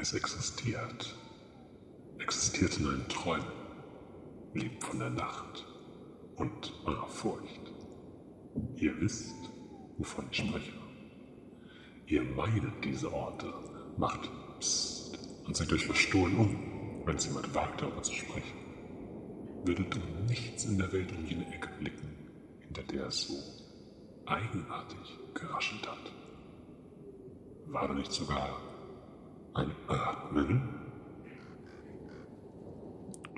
Es existiert. Existiert in einen Träumen. Lebt von der Nacht und eurer Furcht. Ihr wisst, wovon ich spreche. Ihr meidet diese Orte, macht Psst und seht euch verstohlen um, wenn es jemand wagt, darüber zu sprechen. Würdet um nichts in der Welt um jene Ecke blicken, hinter der es so eigenartig geraschelt hat. War da nicht sogar ein Atmen?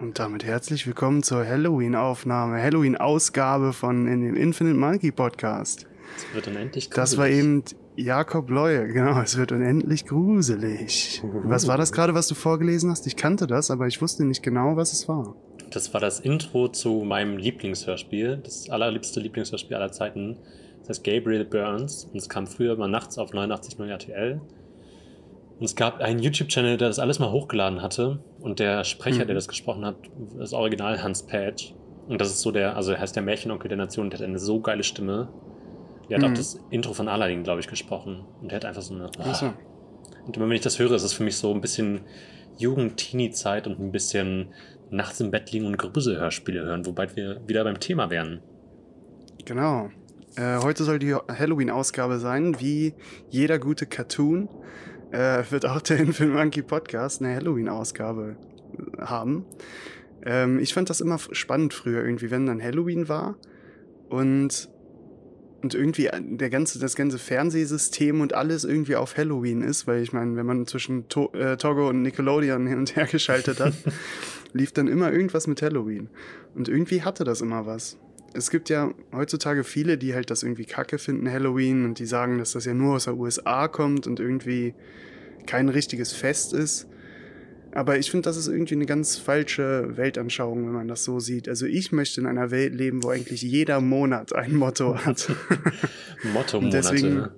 Und damit herzlich willkommen zur Halloween-Aufnahme, Halloween-Ausgabe von in dem Infinite Monkey Podcast. Es wird unendlich gruselig. Das war eben Jakob Leue, genau, es wird unendlich gruselig. Was war das gerade, was du vorgelesen hast? Ich kannte das, aber ich wusste nicht genau, was es war. Das war das Intro zu meinem Lieblingshörspiel, das allerliebste Lieblingshörspiel aller Zeiten. Das heißt Gabriel Burns und es kam früher mal nachts auf 89.0 RTL. Und es gab einen YouTube-Channel, der das alles mal hochgeladen hatte und der Sprecher, Mhm. der das gesprochen hat, das Original Hans Patch. Und das ist so der, also er heißt der Märchenonkel der Nation, der hat eine so geile Stimme. Der hat Mhm. auch das Intro von Aladdin, glaube ich, gesprochen. Und der hat einfach so eine. Ach so. Und immer wenn ich das höre, ist es für mich so ein bisschen Jugend-Teenie-Zeit und ein bisschen nachts im Bett liegen und Gruselhörspiele hören, wobei wir wieder beim Thema wären. Genau. Äh, heute soll die Halloween-Ausgabe sein. Wie jeder gute Cartoon äh, wird auch der Infinite Monkey Podcast eine Halloween-Ausgabe äh, haben. Ähm, ich fand das immer spannend früher, irgendwie, wenn dann Halloween war und, und irgendwie der ganze, das ganze Fernsehsystem und alles irgendwie auf Halloween ist, weil ich meine, wenn man zwischen to äh, Togo und Nickelodeon hin und her geschaltet hat, lief dann immer irgendwas mit Halloween. Und irgendwie hatte das immer was es gibt ja heutzutage viele, die halt das irgendwie kacke finden, Halloween, und die sagen, dass das ja nur aus der USA kommt und irgendwie kein richtiges Fest ist. Aber ich finde, das ist irgendwie eine ganz falsche Weltanschauung, wenn man das so sieht. Also ich möchte in einer Welt leben, wo eigentlich jeder Monat ein Motto hat. Motto-Monate. Deswegen-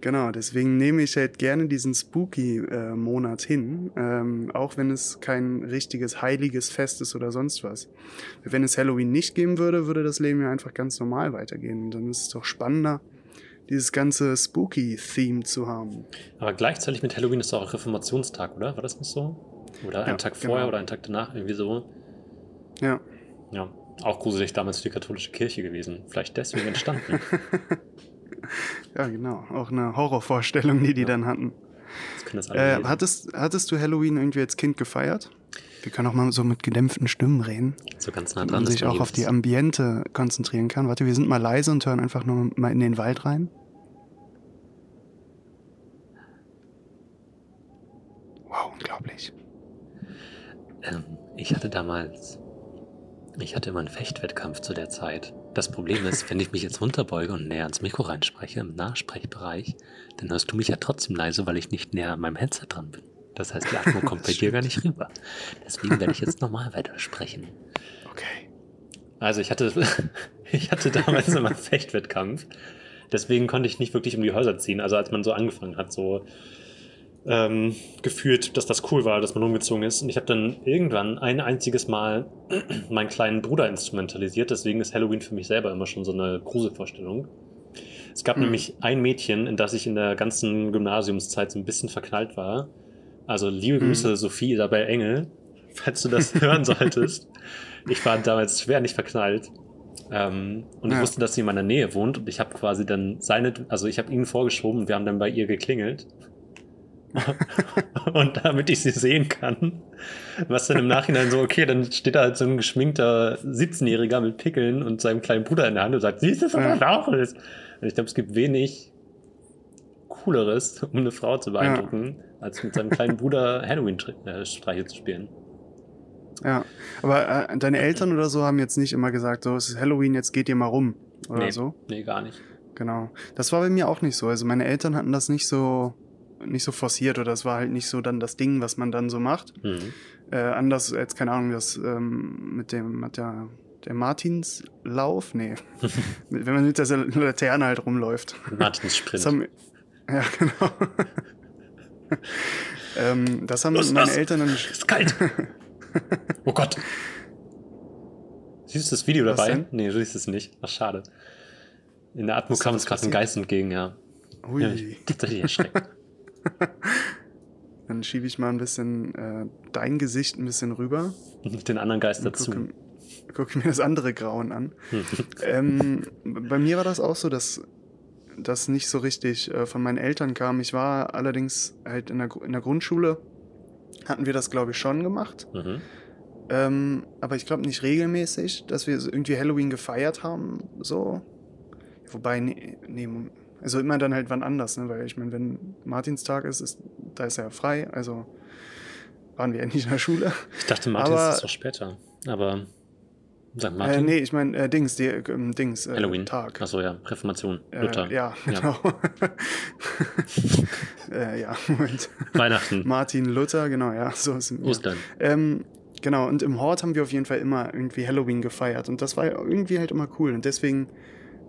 Genau, deswegen nehme ich halt gerne diesen Spooky-Monat hin, ähm, auch wenn es kein richtiges heiliges Fest ist oder sonst was. Wenn es Halloween nicht geben würde, würde das Leben ja einfach ganz normal weitergehen. Und dann ist es doch spannender, dieses ganze Spooky-Theme zu haben. Aber gleichzeitig mit Halloween ist auch Reformationstag, oder? War das nicht so? Oder einen Ja, Tag vorher genau. oder einen Tag danach, irgendwie so. Ja, Ja, auch gruselig damals für die katholische Kirche gewesen. Vielleicht deswegen entstanden. ja, genau. Auch eine Horrorvorstellung, die die Ja. dann hatten. Äh, hattest, hattest du Halloween irgendwie als Kind gefeiert? Wir können auch mal so mit gedämpften Stimmen reden. so ganz nah dran man ist sich man auch auf die Ambiente konzentrieren kann. Warte, wir sind mal leise und hören einfach nur mal in den Wald rein. Wow, unglaublich. Ähm, ich hatte damals. Ich hatte immer einen Fechtwettkampf zu der Zeit. Das Problem ist, wenn ich mich jetzt runterbeuge und näher ans Mikro reinspreche, im Nachsprechbereich, dann hörst du mich ja trotzdem leise, weil ich nicht näher an meinem Headset dran bin. Das heißt, die Atmo kommt bei dir gar nicht rüber. Deswegen werde ich jetzt nochmal weitersprechen. Okay. Also ich hatte, ich hatte damals immer einen Fechtwettkampf. Deswegen konnte ich nicht wirklich um die Häuser ziehen. Also als man so angefangen hat, so ähm, gefühlt, dass das cool war, dass man umgezogen ist. Und ich habe dann irgendwann ein einziges Mal meinen kleinen Bruder instrumentalisiert. Deswegen ist Halloween für mich selber immer schon so eine Gruselvorstellung. Es gab Mhm. nämlich ein Mädchen, in das ich in der ganzen Gymnasiumszeit so ein bisschen verknallt war. Also liebe Mhm. Grüße, Sophie Isabel Engel, falls du das hören solltest. Ich war damals schwer nicht verknallt. Ähm, und ich Ja. wusste, dass sie in meiner Nähe wohnt und ich habe quasi dann seine, also ich habe ihn vorgeschoben und wir haben dann bei ihr geklingelt. und damit ich sie sehen kann, was dann im Nachhinein so, okay, dann steht da halt so ein geschminkter 17-Jähriger mit Pickeln und seinem kleinen Bruder in der Hand und sagt, siehst du, was Ja. das auch ist? Und ich glaube, es gibt wenig Cooleres, um eine Frau zu beeindrucken, als mit seinem kleinen Bruder Halloween-Streiche zu spielen. Ja. Aber äh, deine Eltern oder so haben jetzt nicht immer gesagt, so, es ist Halloween, jetzt geht ihr mal rum. Oder Nee. so. Nee, gar nicht. Genau. Das war bei mir auch nicht so. Also meine Eltern hatten das nicht so nicht so forciert oder das war halt nicht so dann das Ding, was man dann so macht. Mhm. Äh, anders als, keine Ahnung, das ähm, mit dem, mit der, der Martinslauf? Nee. Wenn man mit der Laterne halt rumläuft. Martins Sprint. Haben, ja, genau. ähm, das haben Los, meine los. Eltern dann. ist kalt. oh Gott. Siehst du das Video Was dabei? denn? Nee, du siehst es nicht. Ach, schade. In der Atmo kam was uns gerade ein? Geist entgegen, ja. Ui. ja ich, tatsächlich erschreckt. Dann schiebe ich mal ein bisschen äh, dein Gesicht ein bisschen rüber. Den anderen Geist und dazu. gucke, gucke mir das andere Grauen an. ähm, bei mir war das auch so, dass das nicht so richtig äh, von meinen Eltern kam. Ich war allerdings halt in der, in der Grundschule, hatten wir das, glaube ich, schon gemacht. Mhm. Ähm, aber ich glaube nicht regelmäßig, dass wir irgendwie Halloween gefeiert haben. So. Wobei, nee, nee, also immer dann halt wann anders, ne? Weil ich meine, wenn Martinstag ist, ist, da ist er ja frei, also waren wir ja nicht in der Schule. Ich dachte, Martins Aber- ist doch später. Aber St. Äh, Martin? nee, ich meine, äh, Dings, die, ähm, Dings, äh, Halloween. Tag. Achso, ja. Reformation. Äh, Luther. ja, genau. äh, ja, Moment. Weihnachten. Martin Luther, genau, ja, so ist ja. Ostern. Ähm, genau, und im Hort haben wir auf jeden Fall immer irgendwie Halloween gefeiert. Und das war irgendwie halt immer cool. Und deswegen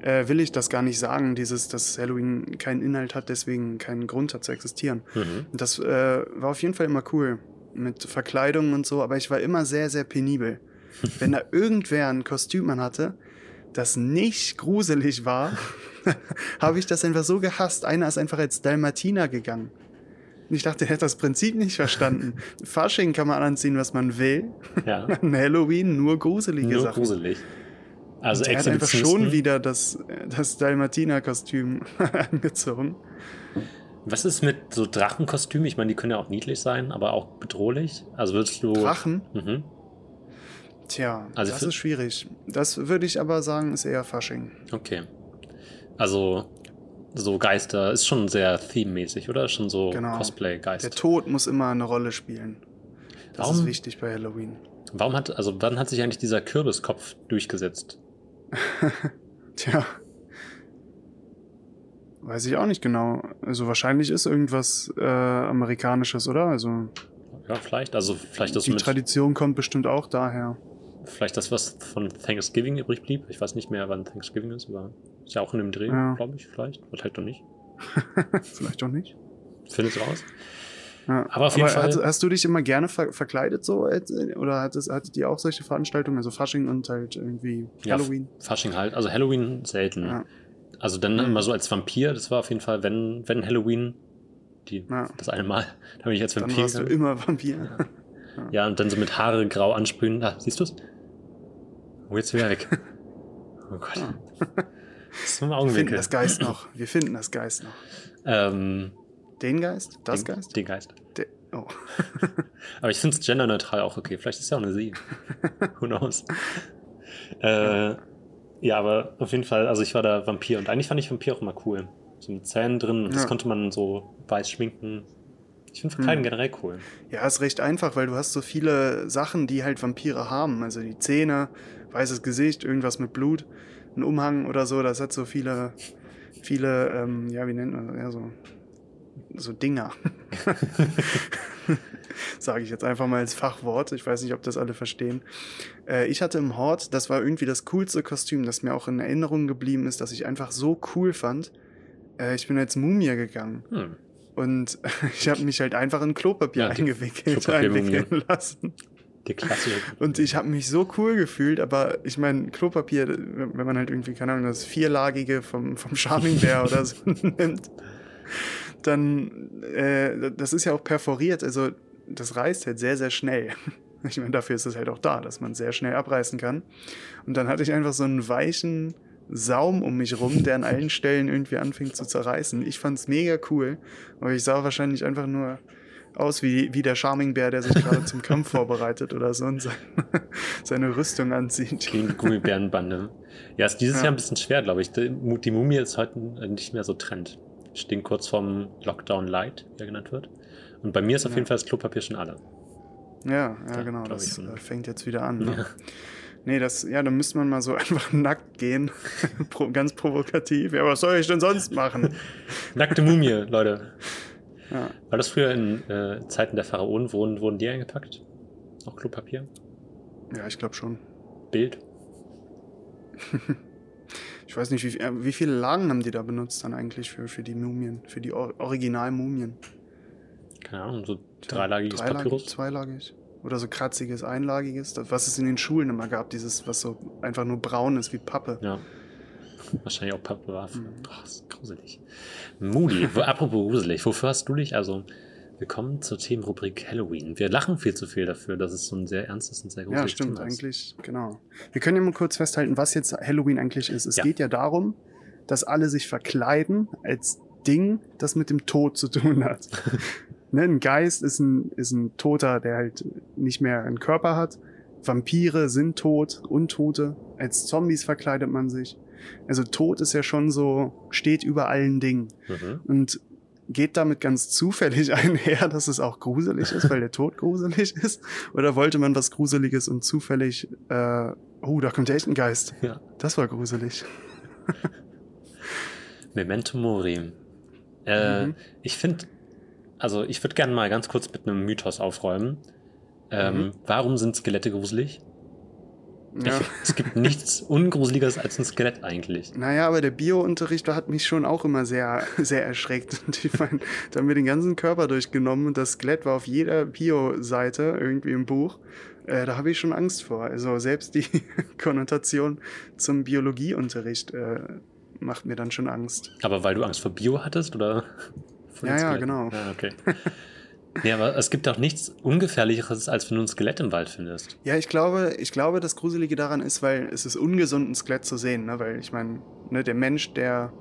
äh, will ich das gar nicht sagen, dieses, dass Halloween keinen Inhalt hat, deswegen keinen Grund hat zu existieren. Mhm. Das äh, war auf jeden Fall immer cool. Mit Verkleidungen und so, aber ich war immer sehr, sehr penibel. Wenn da irgendwer ein Kostüm an hatte, das nicht gruselig war, habe ich das einfach so gehasst. Einer ist einfach als Dalmatiner gegangen. Und ich dachte, er hätte das Prinzip nicht verstanden. Fasching kann man anziehen, was man will. Ja. An Halloween nur gruselige Nur Sachen. gruselig. Also er hat einfach schon Exhibitionisten. wieder das, das Dalmatiner-Kostüm angezogen. Was ist mit so Drachenkostümen? Ich meine, die können ja auch niedlich sein, aber auch bedrohlich. Also würdest du. Drachen? Mhm. Tja, Also das ist schwierig. Das würde ich aber sagen, ist eher Fasching. Okay. Also, so Geister ist schon sehr thememäßig, oder? Schon so Genau. Der Cosplay-Geist. Tod muss immer eine Rolle spielen. Das Warum? ist wichtig bei Halloween. Warum hat, also wann hat sich eigentlich dieser Kürbiskopf durchgesetzt? Tja. Weiß ich auch nicht genau. Also wahrscheinlich ist irgendwas äh, Amerikanisches, oder? Also Ja, vielleicht. Also vielleicht das die Tradition kommt bestimmt auch daher. vielleicht das, was von Thanksgiving übrig blieb. Ich weiß nicht mehr, wann Thanksgiving ist, aber ist ja auch in dem Dreh, Ja. glaube ich, vielleicht. Oder halt doch nicht. Vielleicht auch nicht. Findest du raus? Ja. Aber auf jeden Fall- Hast, hast du dich immer gerne ver verkleidet so? Oder hattest, hattet ihr auch solche Veranstaltungen? Also Fasching und halt irgendwie Ja, Halloween? Fasching halt. Also Halloween selten. Ja. Also dann Mhm. immer so als Vampir. Das war auf jeden Fall, wenn, wenn Halloween, die, Ja. das eine Mal, da bin ich als Dann Vampir warst du gegangen. immer Vampir. Ja, und dann so mit Haare grau ansprühen. Da, siehst du's? Oh, jetzt wieder weg. Oh Gott. Ja. Das ist im Wir finden Augenwinkel. das Geist noch. Wir finden das Geist noch. Ähm, Den Geist? Das den, Geist? Den Geist. Der, oh. Aber ich finde es genderneutral auch okay. Vielleicht ist es ja auch eine Sie. Who knows? Äh, ja, aber auf jeden Fall, also ich war da Vampir und eigentlich fand ich Vampir auch immer cool. So mit Zähnen drin und das Ja. konnte man so weiß schminken. Ich finde Verkleiden Hm. generell cool. Ja, ist recht einfach, weil du hast so viele Sachen, die halt Vampire haben. Also die Zähne, weißes Gesicht, irgendwas mit Blut, ein Umhang oder so. Das hat so viele, viele, ähm, ja, wie nennt man das? Ja, so, so Dinger. Sage ich jetzt einfach mal als Fachwort. Ich weiß nicht, ob das alle verstehen. Äh, ich hatte im Hort, das war irgendwie das coolste Kostüm, das mir auch in Erinnerung geblieben ist, dass ich einfach so cool fand. Äh, ich bin als Mumie gegangen. Hm. Und ich habe mich halt einfach in Klopapier Ja, eingewickelt, Klopapiermumie. einwickeln lassen. Die klassische. Und ich habe mich so cool gefühlt, aber ich meine, Klopapier, wenn man halt irgendwie, keine Ahnung, das vierlagige vom, vom Charming Bear oder so nimmt, dann, äh, das ist ja auch perforiert, also das reißt halt sehr, sehr schnell. Ich meine, dafür ist es halt auch da, dass man sehr schnell abreißen kann. Und dann hatte ich einfach so einen weichen Saum um mich rum, der an allen Stellen irgendwie anfing zu zerreißen. Ich fand's mega cool, aber ich sah wahrscheinlich einfach nur aus wie, wie der Charming Bär, der sich gerade zum Kampf vorbereitet oder so und seine, seine Rüstung anzieht. Gegen die Gummibärenbande. Ja, ist dieses Ja. Jahr ein bisschen schwer, glaube ich. Die Mumie ist heute nicht mehr so Trend. Stehen kurz vorm Lockdown Light, wie er genannt wird. Und bei mir ist auf Ja. jeden Fall das Klopapier schon alle. Ja, ja, Ja, genau, das so. äh, fängt jetzt wieder an. Ne? Ja. Nee, das, ja, dann müsste man mal so einfach nackt gehen. Ganz provokativ. Ja, was soll ich denn sonst machen? Nackte Mumie, Leute. Ja. War das früher in äh, Zeiten der Pharaonen, wurden, wurden die eingepackt? Auch Klopapier? ja, ich glaube schon. Bild? Ich weiß nicht, wie, äh, wie viele Lagen haben die da benutzt dann eigentlich für, für die Mumien, für die Or Original-Mumien? Keine Ahnung, so dreilagiges dreilagig, Papyrus? Zweilagig? Oder so kratziges, einlagiges? Das, was es in den Schulen immer gab, dieses, was so einfach nur braun ist wie Pappe. Ja. Wahrscheinlich auch Pappe war. Mhm. Oh, ist gruselig. Moody, apropos gruselig, wofür hast du dich, also Willkommen zur Themenrubrik Halloween. Wir lachen viel zu viel dafür, dass es so ein sehr ernstes und sehr Ja, stimmt, Thema ist. eigentlich, genau. Wir können ja mal kurz festhalten, was jetzt Halloween eigentlich ist. Es Ja. geht ja darum, dass alle sich verkleiden als Ding, das mit dem Tod zu tun hat. ne, ein Geist ist ein, ist ein Toter, der halt nicht mehr einen Körper hat. Vampire sind tot, Untote. Als Zombies verkleidet man sich. Also Tod ist ja schon so, steht über allen Dingen. Mhm. Und geht damit ganz zufällig einher, dass es auch gruselig ist, weil der Tod gruselig ist? Oder wollte man was Gruseliges und zufällig, äh, oh, da kommt ja echt ein Geist. Ja. Das war gruselig. Memento Mori. Äh, Mhm. Ich finde, also ich würde gerne mal ganz kurz mit einem Mythos aufräumen. Ähm, Mhm. Warum sind Skelette gruselig? Ja. Ich, es gibt nichts Ungruseligeres als ein Skelett eigentlich. Naja, aber der Bio-Unterricht hat mich schon auch immer sehr, sehr erschreckt. Und ich meine, da haben wir den ganzen Körper durchgenommen und das Skelett war auf jeder Bio-Seite irgendwie im Buch. Äh, da habe ich schon Angst vor. Also selbst die Konnotation zum Biologieunterricht äh, macht mir dann schon Angst. Aber weil du Angst vor Bio hattest oder? Ja, ja, genau. Ah, okay. nee, aber es gibt auch nichts Ungefährlicheres, als wenn du ein Skelett im Wald findest. Ja, ich glaube, ich glaube, das Gruselige daran ist, weil es ist ungesund, ein Skelett zu sehen, ne? Weil ich meine, ne, der Mensch, der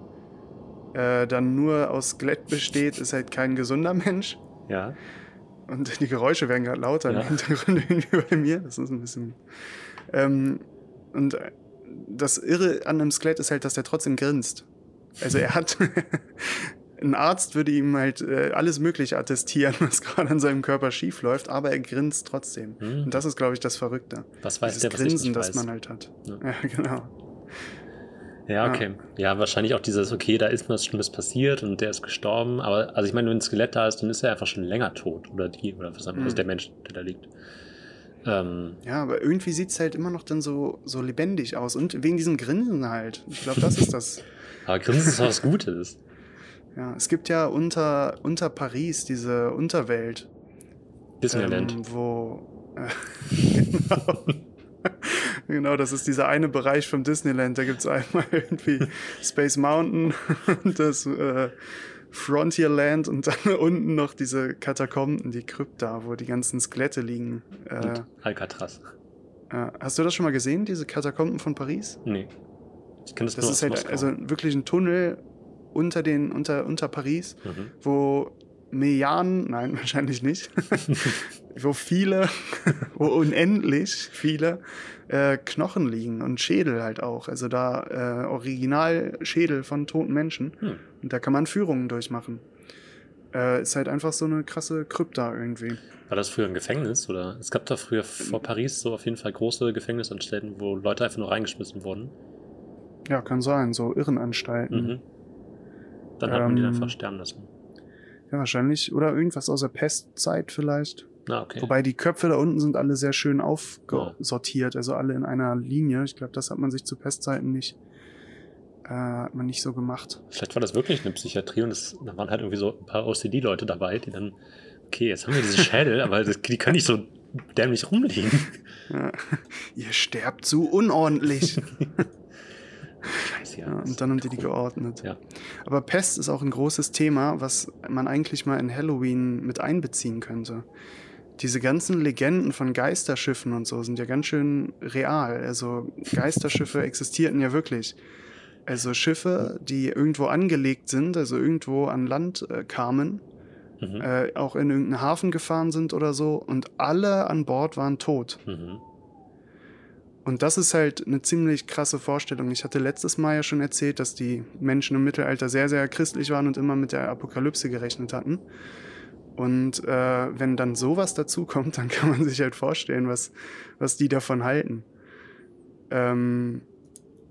äh, dann nur aus Skelett besteht, ist halt kein gesunder Mensch. Ja. Und die Geräusche werden gerade lauter Ja. im Hintergrund irgendwie bei mir. Das ist ein bisschen. Ähm, und äh, das Irre an einem Skelett ist halt, dass der trotzdem grinst. Also er hat. Ein Arzt würde ihm halt äh, alles Mögliche attestieren, was gerade an seinem Körper schief läuft, aber er grinst trotzdem. Hm. Und das ist, glaube ich, das Verrückte. Was weiß Dieses der, was Grinsen, das man halt hat. Ja. Ja, genau. Ja, okay. Ja, wahrscheinlich auch dieses, okay, da ist was Schlimmes passiert und der ist gestorben. Aber, also ich meine, wenn ein Skelett da ist, dann ist er einfach schon länger tot. Oder die, oder was Mhm. also der Mensch, der da liegt. Ähm, Ja, aber irgendwie sieht es halt immer noch dann so, so lebendig aus. Und wegen diesem Grinsen halt. Ich glaube, das ist das. aber Grinsen ist was Gutes. Ja, es gibt ja unter, unter Paris diese Unterwelt. Disneyland. Ähm, wo. Äh, genau. genau, das ist dieser eine Bereich vom Disneyland. Da gibt es einmal irgendwie Space Mountain und das äh, Frontierland und dann unten noch diese Katakomben, die Krypta, wo die ganzen Skelette liegen. Äh, Alcatraz. äh, hast du das schon mal gesehen, diese Katakomben von Paris? Nee. Ich kenne das, Das nur ist aus halt Moskau. also wirklich ein Tunnel unter, den, unter, unter Paris, Mhm. wo Milliarden, nein, wahrscheinlich nicht, wo viele, wo unendlich viele äh, Knochen liegen und Schädel halt auch. Also da äh, Originalschädel von toten Menschen. Hm. Und da kann man Führungen durchmachen. Äh, ist halt einfach so eine krasse Krypta irgendwie. War das früher ein Gefängnis? Oder es gab da früher vor Paris so auf jeden Fall große Gefängnisanstalten, wo Leute einfach nur reingeschmissen wurden. Ja, kann sein, so Irrenanstalten. Mhm. Dann hat man die Ähm, einfach sterben lassen. Ja, wahrscheinlich. Oder irgendwas aus der Pestzeit vielleicht. Ah, okay. Wobei die Köpfe da unten sind alle sehr schön aufgesortiert, also alle in einer Linie. Ich glaube, das hat man sich zu Pestzeiten nicht, äh, hat man nicht so gemacht. Vielleicht war das wirklich eine Psychiatrie und es, da waren halt irgendwie so ein paar OCD-Leute dabei, die dann, okay, jetzt haben wir diese Schädel, aber das, die können nicht so dämlich rumliegen. Ja. Ihr sterbt zu unordentlich. Scheiße, ja, und dann haben die die geordnet. Ja. Aber Pest ist auch ein großes Thema, was man eigentlich mal in Halloween mit einbeziehen könnte. Diese ganzen Legenden von Geisterschiffen und so sind ja ganz schön real. Also Geisterschiffe existierten ja wirklich. Also Schiffe, die irgendwo angelegt sind, also irgendwo an Land äh, kamen, Mhm. äh, auch in irgendeinen Hafen gefahren sind oder so und alle an Bord waren tot. Mhm. Und das ist halt eine ziemlich krasse Vorstellung. Ich hatte letztes Mal ja schon erzählt, dass die Menschen im Mittelalter sehr, sehr christlich waren und immer mit der Apokalypse gerechnet hatten. Und äh, wenn dann sowas dazukommt, dann kann man sich halt vorstellen, was, was die davon halten. Ähm,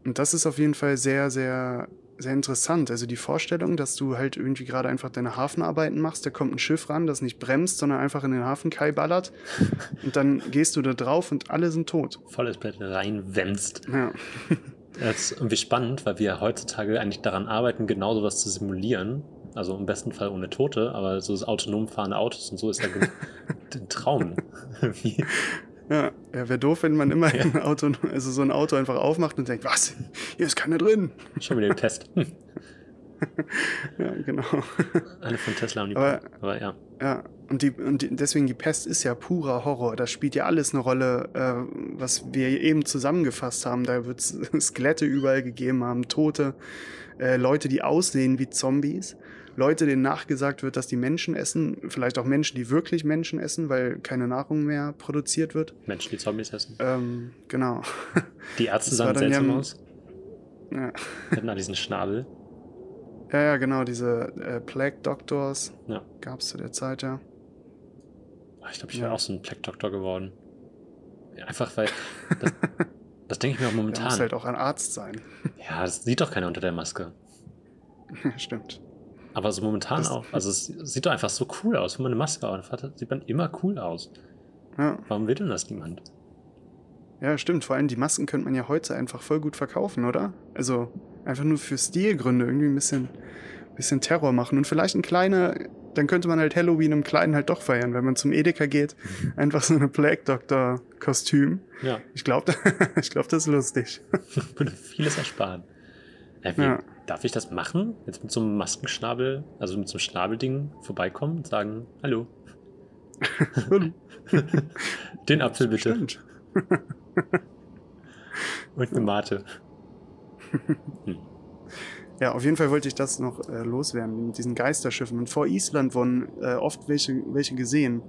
und das ist auf jeden Fall sehr, sehr, sehr interessant. Also die Vorstellung, dass du halt irgendwie gerade einfach deine Hafenarbeiten machst, da kommt ein Schiff ran, das nicht bremst, sondern einfach in den Hafenkai ballert. Und dann gehst du da drauf und alle sind tot. Volles Brett reinwämst. Ja. Das ist irgendwie spannend, weil wir heutzutage eigentlich daran arbeiten, genau sowas zu simulieren. Also im besten Fall ohne Tote, aber so das autonom fahrende Autos und so ist ja ein Traum. Wie- Ja, ja wäre doof, wenn man immer ein Auto, also so ein Auto einfach aufmacht und denkt, was? Hier ist keiner drin. Schon wieder getestet. Hm. ja, genau. Alle von Tesla und die Aber- aber ja. Ja, und, die, und die, deswegen die Pest ist ja purer Horror. Da spielt ja alles eine Rolle, äh, was wir eben zusammengefasst haben. Da wird es Skelette überall gegeben haben, Tote, äh, Leute, die aussehen wie Zombies, Leute, denen nachgesagt wird, dass die Menschen essen, vielleicht auch Menschen, die wirklich Menschen essen, weil keine Nahrung mehr produziert wird. Menschen, die Zombies essen. Ähm, genau. Die Ärzte sahen ja seltsam ein- aus. ja. Hatten da diesen Schnabel. ja, ja, genau, diese äh, Plague Doctors Ja. gab es zu der Zeit, ja. Ah, Ich glaube, ich Ja. wäre auch so ein Black Doctor geworden. Ja, einfach weil. Das, das denke ich mir auch momentan. muss halt auch ein Arzt sein. Ja, das sieht doch keiner unter der Maske. Stimmt. Aber so momentan Das- auch. Also es sieht doch einfach so cool aus. Wenn man eine Maske aufhat, sieht man immer cool aus. Ja. Warum will denn das niemand? Ja, stimmt. Vor allem die Masken könnte man ja heute einfach voll gut verkaufen, oder? Also einfach nur für Stilgründe irgendwie ein bisschen, bisschen Terror machen. Und vielleicht ein kleiner, dann könnte man halt Halloween im Kleinen halt doch feiern, wenn man zum Edeka geht. Einfach so eine Plague Doctor Kostüm. Ja, Ich glaube, ich glaub, das ist lustig. würde vieles ersparen. Ja. Darf ich das machen? Jetzt mit so einem Maskenschnabel, also mit so einem Schnabelding vorbeikommen und sagen, hallo, den Apfel bitte Stimmt. und eine Mate. Ja, auf jeden Fall wollte ich das noch äh, loswerden mit diesen Geisterschiffen. Und vor Island wurden äh, oft welche, welche gesehen.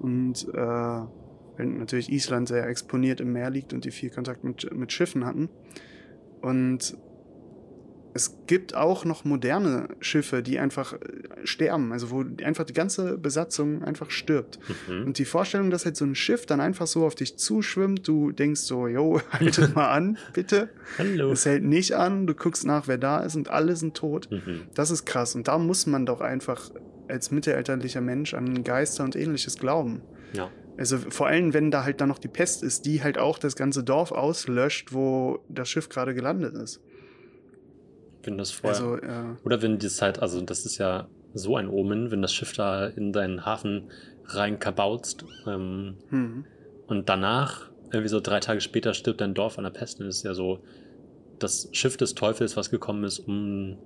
Und äh, weil natürlich Island sehr exponiert im Meer liegt und die viel Kontakt mit, mit Schiffen hatten. Und es gibt auch noch moderne Schiffe, die einfach äh, sterben, also wo einfach die ganze Besatzung einfach stirbt. Mhm. Und die Vorstellung, dass halt so ein Schiff dann einfach so auf dich zuschwimmt, du denkst so, yo, haltet mal an, bitte. Hallo. Es hält nicht an, du guckst nach, wer da ist und alle sind tot. Mhm. Das ist krass. Und da muss man doch einfach als mittelalterlicher Mensch an Geister und ähnliches glauben. Ja. Also vor allem, wenn da halt dann noch die Pest ist, die halt auch das ganze Dorf auslöscht, wo das Schiff gerade gelandet ist. Wenn das vorher. Also, äh, Oder wenn die Zeit, also das ist ja so ein Omen, wenn das Schiff da in deinen Hafen reinkabautzt ähm, hm. und danach, irgendwie so drei Tage später, stirbt dein Dorf an der Pest, dann ist es ja so das Schiff des Teufels, was gekommen ist, um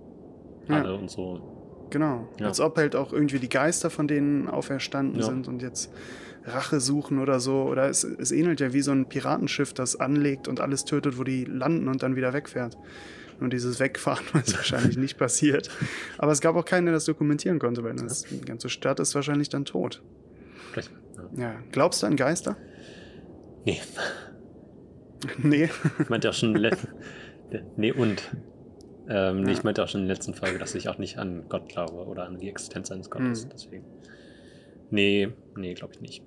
Ja. alle und so. Genau. Ja. Als ob halt auch irgendwie die Geister von denen auferstanden Ja. sind und jetzt Rache suchen oder so. Oder es, es ähnelt ja wie so ein Piratenschiff, das anlegt und alles tötet, wo die landen und dann wieder wegfährt. Nur dieses Wegfahren ist wahrscheinlich nicht passiert. Aber es gab auch keinen, der das dokumentieren konnte, weil das, die ganze Stadt ist wahrscheinlich dann tot. Vielleicht, ja. Ja. Glaubst du an Geister? Nee, nee. ich meinte auch schon, nee und. Ähm, nee, Ja. ich meinte auch schon in der letzten Folge, dass ich auch nicht an Gott glaube oder an die Existenz eines Gottes. Mhm. Deswegen. Nee, nee, glaube ich nicht.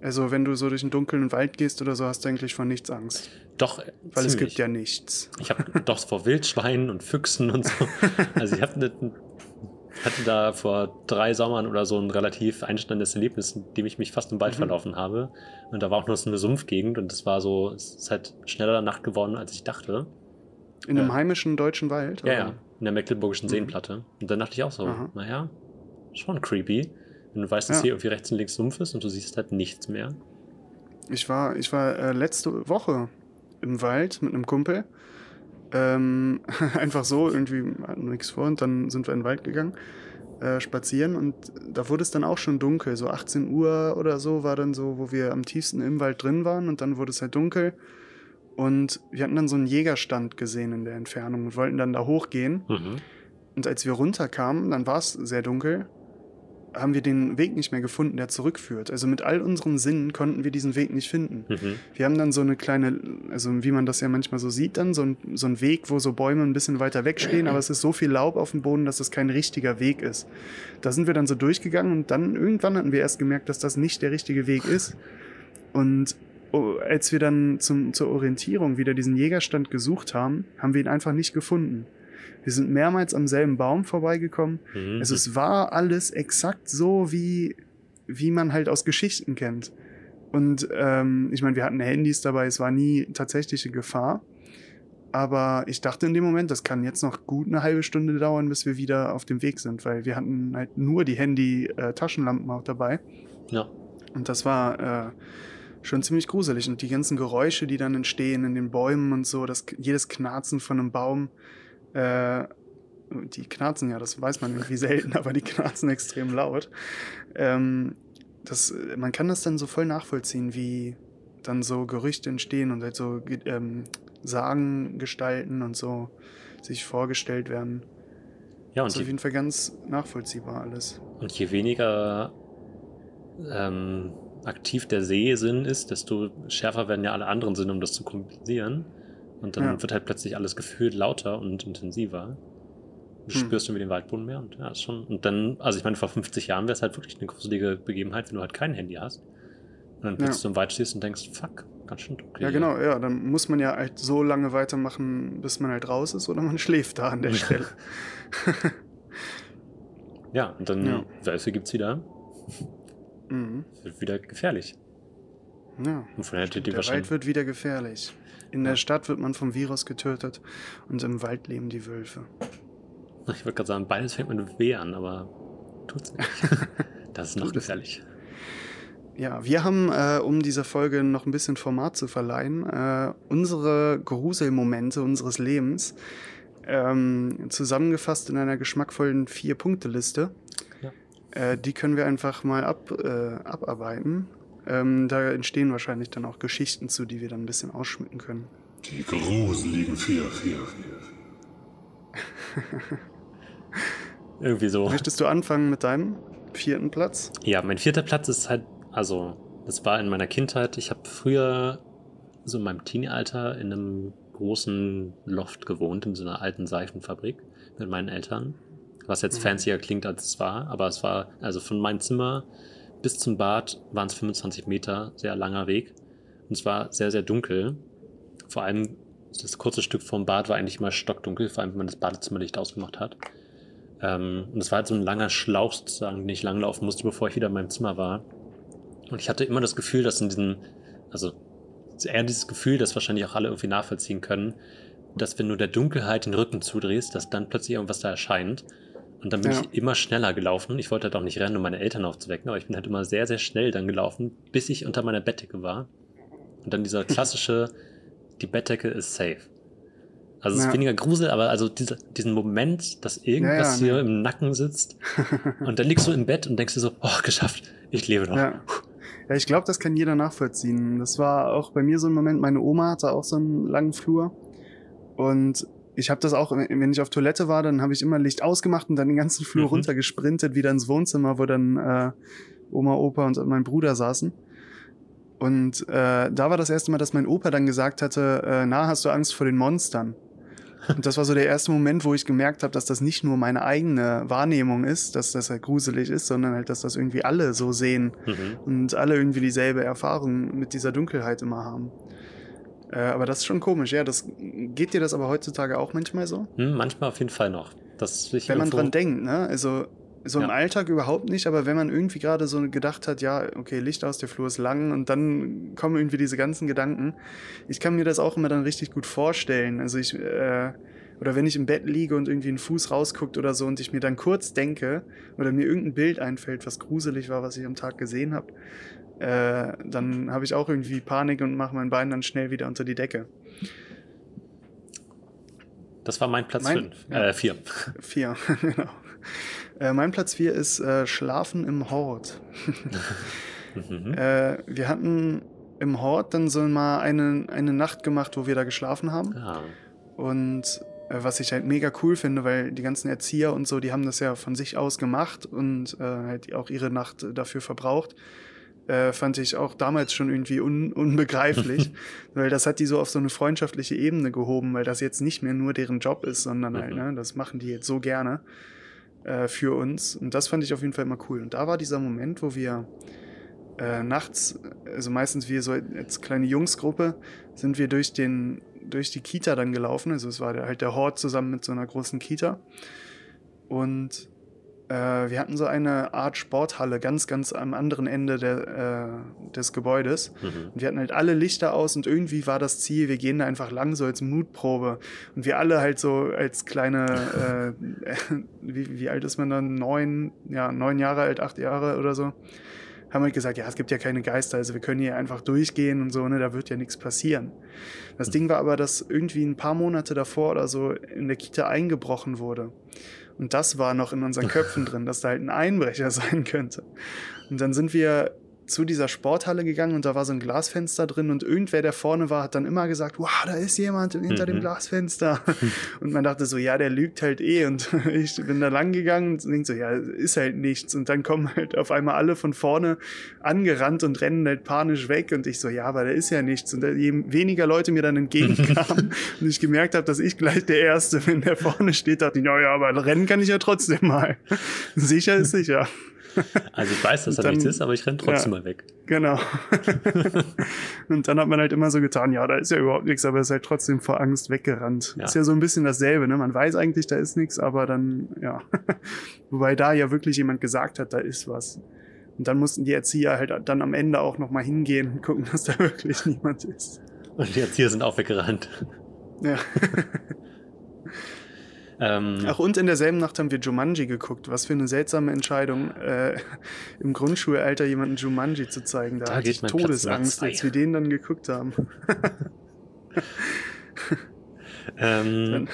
Also wenn du so durch einen dunklen Wald gehst oder so, hast du eigentlich von nichts Angst. Doch, äh, Weil es ziemlich. gibt ja nichts. Ich habe doch vor Wildschweinen und Füchsen und so. Also ich hab ne, hatte da vor drei Sommern oder so ein relativ einschneidendes Erlebnis, in dem ich mich fast im Wald Mhm. verlaufen habe. Und da war auch nur so eine Sumpfgegend und es war so, es ist halt schneller Nacht geworden, als ich dachte. In einem Ja. heimischen deutschen Wald? Ja, ja, in der Mecklenburgischen Mhm. Seenplatte. Und dann dachte ich auch so, Aha. naja, schon creepy. Wenn du weißt, dass Ja. hier irgendwie rechts und links Sumpf ist und du siehst halt nichts mehr. Ich war, ich war äh, letzte Woche im Wald mit einem Kumpel. Ähm, einfach so, irgendwie hatten wir nichts vor und dann sind wir in den Wald gegangen, äh, spazieren und da wurde es dann auch schon dunkel. So 18 Uhr oder so war dann so, wo wir am tiefsten im Wald drin waren und dann wurde es halt dunkel. Und wir hatten dann so einen Jägerstand gesehen in der Entfernung und wollten dann da hochgehen. Mhm. Und als wir runterkamen, dann war es sehr dunkel, haben wir den Weg nicht mehr gefunden, der zurückführt. Also mit all unseren Sinnen konnten wir diesen Weg nicht finden. Mhm. Wir haben dann so eine kleine, also wie man das ja manchmal so sieht, dann so ein, so ein Weg, wo so Bäume ein bisschen weiter weg stehen, aber es ist so viel Laub auf dem Boden, dass es kein richtiger Weg ist. Da sind wir dann so durchgegangen und dann irgendwann hatten wir erst gemerkt, dass das nicht der richtige Weg ist. Und oh, als wir dann zum, zur Orientierung wieder diesen Jägerstand gesucht haben, haben wir ihn einfach nicht gefunden. Wir sind mehrmals am selben Baum vorbeigekommen. Mhm. Also es war alles exakt so, wie, wie man halt aus Geschichten kennt. Und ähm, ich meine, wir hatten Handys dabei, es war nie tatsächliche Gefahr. Aber ich dachte in dem Moment, das kann jetzt noch gut eine halbe Stunde dauern, bis wir wieder auf dem Weg sind, weil wir hatten halt nur die Handy-Taschenlampen auch dabei. ja. Und das war äh, schon ziemlich gruselig. Und die ganzen Geräusche, die dann entstehen in den Bäumen und so, das, jedes Knarzen von einem Baum, äh, die knarzen ja, das weiß man irgendwie selten, aber die knarzen extrem laut. Ähm, das, man kann das dann so voll nachvollziehen, wie dann so Gerüchte entstehen und halt so ähm, Sagen gestalten und so sich vorgestellt werden. Ja, und das ist auf jeden Fall ganz nachvollziehbar alles. Und je weniger ähm, aktiv der Sehsinn ist, desto schärfer werden ja alle anderen Sinne, um das zu kompensieren. Und dann ja. wird halt plötzlich alles gefühlt lauter und intensiver. Du hm. spürst irgendwie den Waldboden mehr und ja, ist schon. Und dann, also ich meine, vor 50 Jahren wäre es halt wirklich eine gruselige Begebenheit, wenn du halt kein Handy hast. Und dann plötzlich ja. im Wald stehst und denkst, fuck, ganz schön dunkel. Ja, genau, ja. Dann muss man ja halt so lange weitermachen, bis man halt raus ist oder man schläft da an der Stelle. ja, und dann ja. Wölfe gibt's wieder. Mhm. Wird wieder gefährlich. Ja. Und von der, der Wald wird wieder gefährlich. In der Stadt wird man vom Virus getötet und im Wald leben die Wölfe. Ich würde gerade sagen, beides fängt mit W an, aber tut's nicht. das ist noch gefährlich. Ja, wir haben, äh, um dieser Folge noch ein bisschen Format zu verleihen, äh, unsere Gruselmomente unseres Lebens ähm, zusammengefasst in einer geschmackvollen Vier-Punkte-Liste. Ja. Äh, die können wir einfach mal ab, äh, abarbeiten. Ähm, da entstehen wahrscheinlich dann auch Geschichten zu, die wir dann ein bisschen ausschmücken können. Die gruseligen vier, vier, vier. Irgendwie so. Möchtest du anfangen mit deinem vierten Platz? Ja, mein vierter Platz ist halt, also, das war in meiner Kindheit. Ich habe früher, so in meinem Teenie-Alter, in einem großen Loft gewohnt, in so einer alten Seifenfabrik mit meinen Eltern. Was jetzt mhm. fancier klingt, als es war, aber es war, also von meinem Zimmer bis zum Bad waren es 25 Meter, sehr langer Weg. Und es war sehr, sehr dunkel. Vor allem das kurze Stück vom Bad war eigentlich mal stockdunkel, vor allem wenn man das Badezimmerlicht ausgemacht hat. Ähm, und es war halt so ein langer Schlauch sozusagen, den ich langlaufen musste, bevor ich wieder in meinem Zimmer war. Und ich hatte immer das Gefühl, dass in diesem, also eher dieses Gefühl, das wahrscheinlich auch alle irgendwie nachvollziehen können, dass wenn du der Dunkelheit den Rücken zudrehst, dass dann plötzlich irgendwas da erscheint. Und dann bin ja. ich immer schneller gelaufen. Ich wollte halt auch nicht rennen, um meine Eltern aufzuwecken, aber ich bin halt immer sehr, sehr schnell dann gelaufen, bis ich unter meiner Bettdecke war. Und dann dieser klassische, die Bettdecke ist safe. Also es ja. ist weniger Grusel, aber also dieser, diesen Moment, dass irgendwas ja, ja, hier nee. im Nacken sitzt und dann liegst du im Bett und denkst dir so, oh, geschafft, ich lebe noch. Ja, ja ich glaube, das kann jeder nachvollziehen. Das war auch bei mir so ein Moment, meine Oma hatte auch so einen langen Flur und ich habe das auch, wenn ich auf Toilette war, dann habe ich immer Licht ausgemacht und dann den ganzen Flur mhm. runtergesprintet, wieder ins Wohnzimmer, wo dann äh, Oma, Opa und mein Bruder saßen. Und äh, da war das erste Mal, dass mein Opa dann gesagt hatte, äh, na, hast du Angst vor den Monstern? Und das war so der erste Moment, wo ich gemerkt habe, dass das nicht nur meine eigene Wahrnehmung ist, dass das halt gruselig ist, sondern halt, dass das irgendwie alle so sehen mhm. und alle irgendwie dieselbe Erfahrung mit dieser Dunkelheit immer haben. Äh, aber das ist schon komisch, ja. Das, geht dir das aber heutzutage auch manchmal so? Hm, manchmal auf jeden Fall noch. Dass Wenn man dran denkt, ne? Also so ja. im Alltag überhaupt nicht, aber wenn man irgendwie gerade so gedacht hat, ja, okay, Licht aus, der Flur ist lang und dann kommen irgendwie diese ganzen Gedanken. Ich kann mir das auch immer dann richtig gut vorstellen. Also ich, äh, oder wenn ich im Bett liege und irgendwie ein Fuß rausguckt oder so und ich mir dann kurz denke oder mir irgendein Bild einfällt, was gruselig war, was ich am Tag gesehen habe, äh, dann habe ich auch irgendwie Panik und mache mein Bein dann schnell wieder unter die Decke. Das war mein Platz 5. Ja. Äh, 4. 4, genau. Äh, mein Platz 4 ist äh, Schlafen im Hort. mhm. äh, wir hatten im Hort dann so mal eine, eine Nacht gemacht, wo wir da geschlafen haben. Ah. Und äh, was ich halt mega cool finde, weil die ganzen Erzieher und so, die haben das ja von sich aus gemacht und äh, halt auch ihre Nacht dafür verbraucht. Äh, fand ich auch damals schon irgendwie un unbegreiflich, weil das hat die so auf so eine freundschaftliche Ebene gehoben, weil das jetzt nicht mehr nur deren Job ist, sondern halt, mhm. ne, das machen die jetzt so gerne äh, für uns. Und das fand ich auf jeden Fall immer cool. Und da war dieser Moment, wo wir äh, nachts, also meistens wir so als kleine Jungsgruppe, sind wir durch den durch die Kita dann gelaufen. Also es war halt der Hort zusammen mit so einer großen Kita. Und wir hatten so eine Art Sporthalle ganz, ganz am anderen Ende der, äh, des Gebäudes. Mhm. Und wir hatten halt alle Lichter aus und irgendwie war das Ziel, wir gehen da einfach lang, so als Mutprobe. Und wir alle halt so als kleine, äh, wie, wie alt ist man dann? Neun, ja, neun Jahre alt, acht Jahre oder so haben halt gesagt, ja, es gibt ja keine Geister, also wir können hier einfach durchgehen und so, ne, da wird ja nichts passieren. Das Ding war aber, dass irgendwie ein paar Monate davor oder so in der Kita eingebrochen wurde. Und das war noch in unseren Köpfen drin, dass da halt ein Einbrecher sein könnte. Und dann sind wir zu dieser Sporthalle gegangen und da war so ein Glasfenster drin und irgendwer, der vorne war, hat dann immer gesagt, wow, da ist jemand hinter mhm. dem Glasfenster. Und man dachte so, ja, der lügt halt eh und ich bin da lang gegangen und denke so, ja, ist halt nichts. Und dann kommen halt auf einmal alle von vorne angerannt und rennen halt panisch weg und ich so, ja, aber da ist ja nichts. Und je weniger Leute mir dann entgegenkamen und ich gemerkt habe, dass ich gleich der Erste bin, der vorne steht, dachte ich, ja, ja, aber rennen kann ich ja trotzdem mal. sicher ist sicher. Also ich weiß, dass da nichts ist, aber ich renne trotzdem ja, mal weg. Genau. und dann hat man halt immer so getan, ja, da ist ja überhaupt nichts, aber ist halt trotzdem vor Angst weggerannt. Ja. Ist ja so ein bisschen dasselbe, ne? Man weiß eigentlich, da ist nichts, aber dann, ja. Wobei da ja wirklich jemand gesagt hat, da ist was. Und dann mussten die Erzieher halt dann am Ende auch nochmal hingehen und gucken, dass da wirklich niemand ist. Und die Erzieher sind auch weggerannt. Ja. Ähm, Ach, und in derselben Nacht haben wir Jumanji geguckt. Was für eine seltsame Entscheidung, äh, im Grundschulalter jemanden Jumanji zu zeigen. Da, da hatte ich Todesangst, als wir den dann geguckt haben. ähm,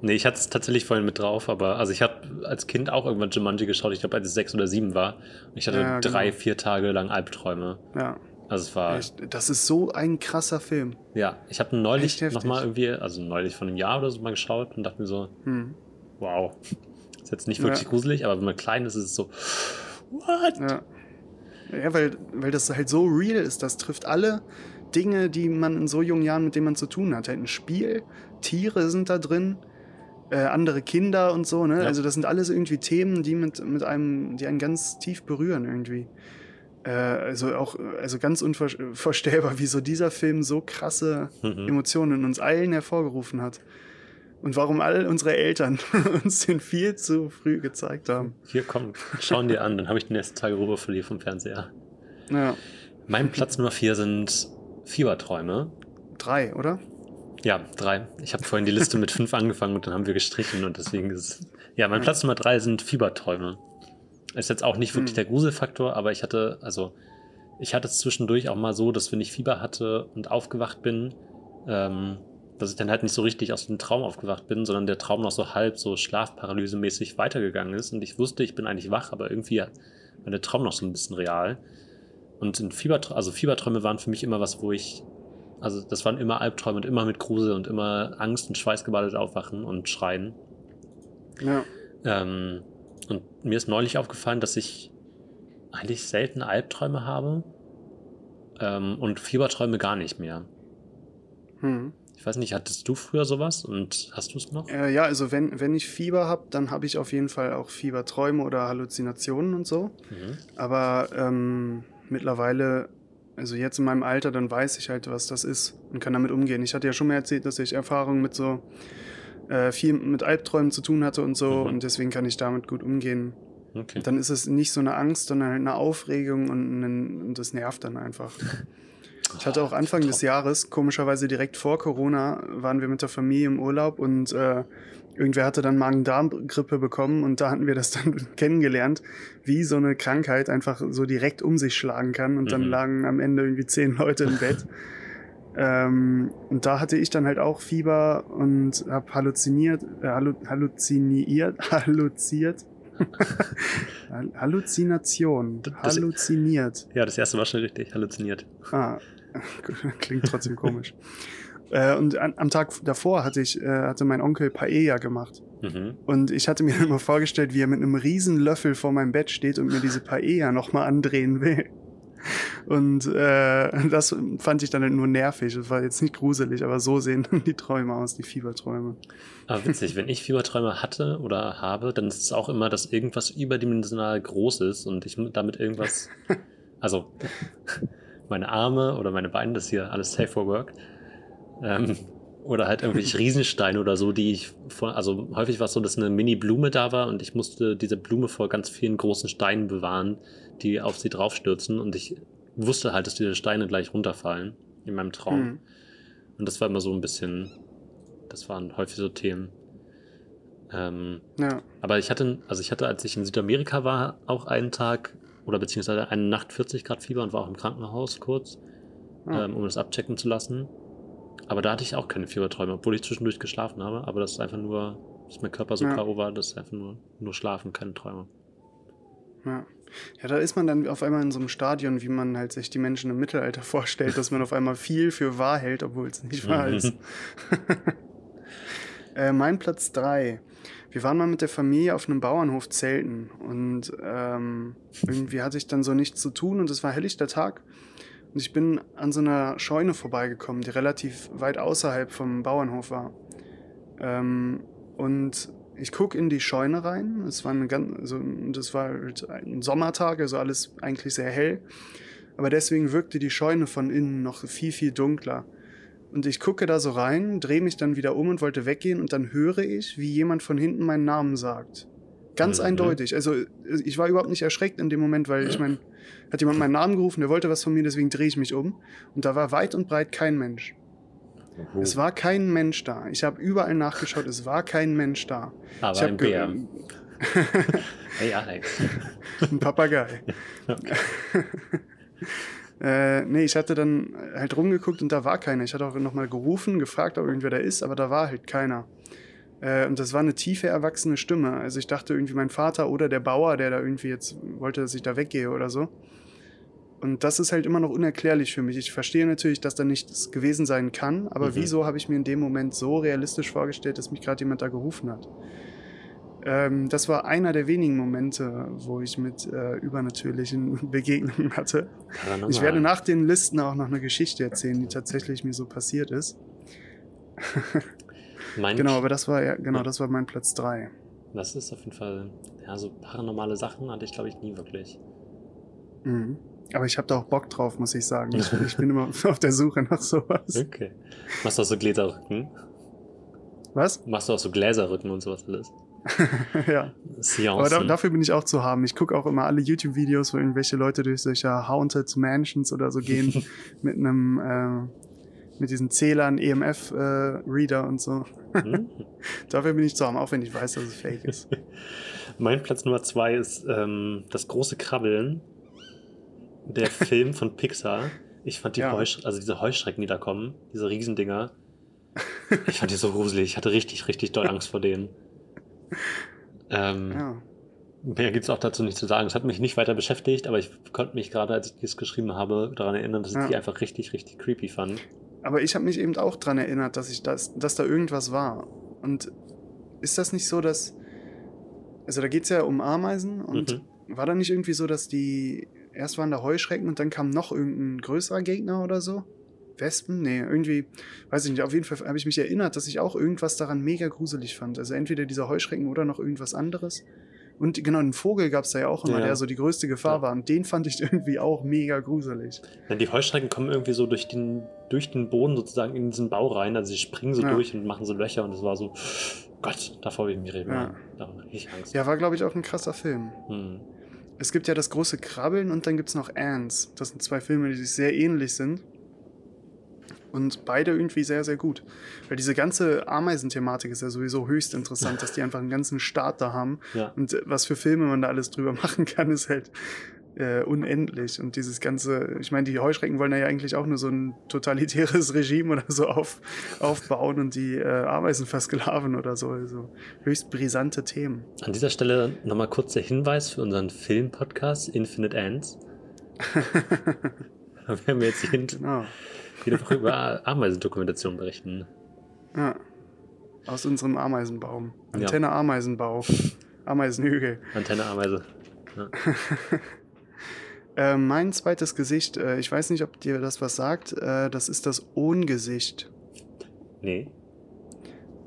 nee, ich hatte es tatsächlich vorhin mit drauf, aber also ich habe als Kind auch irgendwann Jumanji geschaut. Ich glaube, als ich sechs oder sieben war. Und ich hatte ja, drei, genau. vier Tage lang Albträume. Ja. Also es war. Das ist so ein krasser Film. Ja, ich habe neulich nochmal irgendwie, also neulich von einem Jahr oder so mal geschaut und dachte mir so, hm. wow. Ist jetzt nicht wirklich ja. gruselig, aber wenn man klein ist, ist es so, what? Ja. Ja, weil, weil das halt so real ist. Das trifft alle Dinge, die man in so jungen Jahren, mit denen man zu tun hat. Halt ein Spiel, Tiere sind da drin, äh, andere Kinder und so, ne? Ja. Also das sind alles irgendwie Themen, die mit, mit einem, die einen ganz tief berühren irgendwie. Äh, also auch, also ganz unvorstellbar, wie so dieser Film so krasse mhm. Emotionen in uns allen hervorgerufen hat. Und warum all unsere Eltern uns den viel zu früh gezeigt haben. Hier, komm, schauen dir an, dann habe ich die nächsten Tage rüber verliert vom Fernseher. Ja. Mein Platz Nummer vier sind Fieberträume. Drei, oder? Ja, drei. Ich habe vorhin die Liste mit fünf angefangen und dann haben wir gestrichen und deswegen ist es. Ja, mein Platz Nummer drei sind Fieberträume. Ist jetzt auch nicht wirklich hm. der Gruselfaktor, aber ich hatte, also ich hatte es zwischendurch auch mal so, dass wenn ich Fieber hatte und aufgewacht bin, ähm, dass ich dann halt nicht so richtig aus dem Traum aufgewacht bin, sondern der Traum noch so halb so schlafparalysemäßig weitergegangen ist und ich wusste, ich bin eigentlich wach, aber irgendwie war der Traum noch so ein bisschen real. Und in Fieberträume, also Fieberträume waren für mich immer was, wo ich, also das waren immer Albträume und immer mit Grusel und immer Angst und schweißgebadet aufwachen und schreien. Ja. Ähm, und mir ist neulich aufgefallen, dass ich eigentlich selten Albträume habe ähm, und Fieberträume gar nicht mehr. Hm. Ich weiß nicht, hattest du früher sowas und hast du es noch? Äh, ja, also wenn, wenn ich Fieber habe, dann habe ich auf jeden Fall auch Fieberträume oder Halluzinationen und so. Mhm. Aber ähm, mittlerweile, also jetzt in meinem Alter, dann weiß ich halt, was das ist und kann damit umgehen. Ich hatte ja schon mal erzählt, dass ich Erfahrungen mit so äh, viel mit Albträumen zu tun hatte und so mhm. und deswegen kann ich damit gut umgehen. Okay. Dann ist es nicht so eine Angst, sondern halt eine Aufregung und, ein, und das nervt dann einfach. Ich hatte auch Anfang des Jahres, komischerweise direkt vor Corona, waren wir mit der Familie im Urlaub und äh, irgendwer hatte dann Magen-Darm-Grippe bekommen und da hatten wir das dann kennengelernt, wie so eine Krankheit einfach so direkt um sich schlagen kann und mhm. dann lagen am Ende irgendwie zehn Leute im Bett. Ähm, und da hatte ich dann halt auch Fieber und habe halluziniert, äh, halluziniert, halluziert. Halluzination. Das, halluziniert. Ja, das erste war schon richtig, halluziniert. Ah, klingt trotzdem komisch. Äh, und an, am Tag davor hatte ich, äh, hatte mein Onkel Paella gemacht. Mhm. Und ich hatte mir immer vorgestellt, wie er mit einem riesen Löffel vor meinem Bett steht und mir diese Paella nochmal andrehen will. Und äh, das fand ich dann halt nur nervig. Das war jetzt nicht gruselig, aber so sehen die Träume aus, die Fieberträume. Aber witzig, wenn ich Fieberträume hatte oder habe, dann ist es auch immer, dass irgendwas überdimensional groß ist und ich damit irgendwas. Also meine Arme oder meine Beine, das ist hier alles safe for work. Ähm, oder halt irgendwelche Riesensteine oder so, die ich vor, also häufig war es so, dass eine Mini-Blume da war und ich musste diese Blume vor ganz vielen großen Steinen bewahren, die auf sie draufstürzen und ich wusste halt, dass diese Steine gleich runterfallen in meinem Traum. Mhm. Und das war immer so ein bisschen, das waren häufig so Themen. Ähm, ja. Aber ich hatte, also ich hatte, als ich in Südamerika war, auch einen Tag, oder beziehungsweise eine Nacht 40 Grad Fieber und war auch im Krankenhaus kurz, Ah. ähm, um das abchecken zu lassen. Aber da hatte ich auch keine Fieberträume, obwohl ich zwischendurch geschlafen habe. Aber das ist einfach nur, dass mein Körper so Ja. K.O. war, das ist einfach nur, nur Schlafen, keine Träume. Ja. Ja, da ist man dann auf einmal in so einem Stadion, wie man halt sich die Menschen im Mittelalter vorstellt, dass man auf einmal viel für wahr hält, obwohl es nicht wahr Mhm. ist. äh, mein Platz 3. Wir waren mal mit der Familie auf einem Bauernhof zelten und ähm, irgendwie hatte ich dann so nichts zu tun und es war helllichter Tag. Und ich bin an so einer Scheune vorbeigekommen, die relativ weit außerhalb vom Bauernhof war. Ähm, und ich gucke in die Scheune rein. Es war ganz, also, das war halt ein Sommertag, also alles eigentlich sehr hell. Aber deswegen wirkte die Scheune von innen noch viel, viel dunkler. Und ich gucke da so rein, drehe mich dann wieder um und wollte weggehen und dann höre ich, wie jemand von hinten meinen Namen sagt. Ganz Mhm. eindeutig. Also ich war überhaupt nicht erschreckt in dem Moment, weil ich meine, hat jemand meinen Namen gerufen, der wollte was von mir, deswegen drehe ich mich um. Und da war weit und breit kein Mensch. Es war kein Mensch da. Ich habe überall nachgeschaut, es war kein Mensch da. Aber ich ein Bär. Hey Alex. Ein Papagei. äh, nee, ich hatte dann halt rumgeguckt und da war keiner. Ich hatte auch nochmal gerufen, gefragt, ob irgendwer da ist, aber da war halt keiner. Äh, und das war eine tiefe, erwachsene Stimme. Also ich dachte irgendwie mein Vater oder der Bauer, der da irgendwie jetzt wollte, dass ich da weggehe oder so. Und das ist halt immer noch unerklärlich für mich. Ich verstehe natürlich, dass da nichts gewesen sein kann, aber Mhm. wieso habe ich mir in dem Moment so realistisch vorgestellt, dass mich gerade jemand da gerufen hat? Ähm, das war einer der wenigen Momente, wo ich mit äh, übernatürlichen Begegnungen hatte. Paranormal. Ich werde nach den Listen auch noch eine Geschichte erzählen, die tatsächlich mir so passiert ist. Mein Genau, aber das war ja, genau, Ja. das war mein Platz 3. Das ist auf jeden Fall, ja, so paranormale Sachen hatte ich, glaube ich, nie wirklich. Mhm. Aber ich habe da auch Bock drauf, muss ich sagen. Ich, ich bin immer auf der Suche nach sowas. Okay. Machst du auch so Gläserrücken? Was? Machst du auch so Gläserrücken und sowas alles? ja. Aber Seancen. da, dafür bin ich auch zu haben. Ich gucke auch immer alle YouTube-Videos, wo irgendwelche Leute durch solche Haunted Mansions oder so gehen mit einem äh, mit diesen Zählern, EMF-Reader und so. Hm? Dafür bin ich zu haben, auch wenn ich weiß, dass es fake ist. Mein Platz Nummer zwei ist ähm, das große Krabbeln. Der Film von Pixar. Ich fand die Ja. Heusch also diese Heuschrecken, die da kommen, diese Riesendinger. Ich fand die so gruselig. Ich hatte richtig, richtig doll Angst vor denen. Ähm, Ja. Mehr gibt es auch dazu nicht zu sagen. Es hat mich nicht weiter beschäftigt, aber ich konnte mich gerade, als ich das geschrieben habe, daran erinnern, dass ich Ja. die einfach richtig, richtig creepy fand. Aber ich habe mich eben auch dran erinnert, dass ich das, dass da irgendwas war. Und ist das nicht so, dass. Also da geht es ja um Ameisen und Mhm. war da nicht irgendwie so, dass die. Erst waren da Heuschrecken und dann kam noch irgendein größerer Gegner oder so? Wespen? Nee, irgendwie, weiß ich nicht. Auf jeden Fall habe ich mich erinnert, dass ich auch irgendwas daran mega gruselig fand. Also entweder diese Heuschrecken oder noch irgendwas anderes. Und genau, einen Vogel gab es da ja auch immer, Ja. der so die größte Gefahr Ja. war. Und den fand ich irgendwie auch mega gruselig. Ja, die Heuschrecken kommen irgendwie so durch den, durch den Boden sozusagen in diesen Bau rein. Also sie springen so durch und machen so Löcher und es war so, Gott, davor habe ich mich reden. Ja. Hatte ich Angst. Ja, war, glaube ich, auch ein krasser Film. Hm. Es gibt ja das große Krabbeln und dann gibt es noch Ants. Das sind zwei Filme, die sich sehr ähnlich sind. Und beide irgendwie sehr, sehr gut. Weil diese ganze Ameisenthematik ist ja sowieso höchst interessant, dass die einfach einen ganzen Staat da haben. Ja. Und was für Filme man da alles drüber machen kann, ist halt äh, unendlich. Und dieses ganze, ich meine, die Heuschrecken wollen ja eigentlich auch nur so ein totalitäres Regime oder so auf, aufbauen und die äh, Ameisen versklaven oder so. Also höchst brisante Themen. An dieser Stelle nochmal kurz der Hinweis für unseren Film-Podcast Infinite Ants. Da werden wir jetzt jede, Genau. jede Woche über Ameisendokumentation berichten. Ja. Aus unserem Ameisenbaum. Ja. Antenne Ameisenbau. Ameisenhügel. Antenne Ameise. Äh, mein zweites Gesicht, äh, ich weiß nicht, ob dir das was sagt, äh, das ist das Ohngesicht. Nee.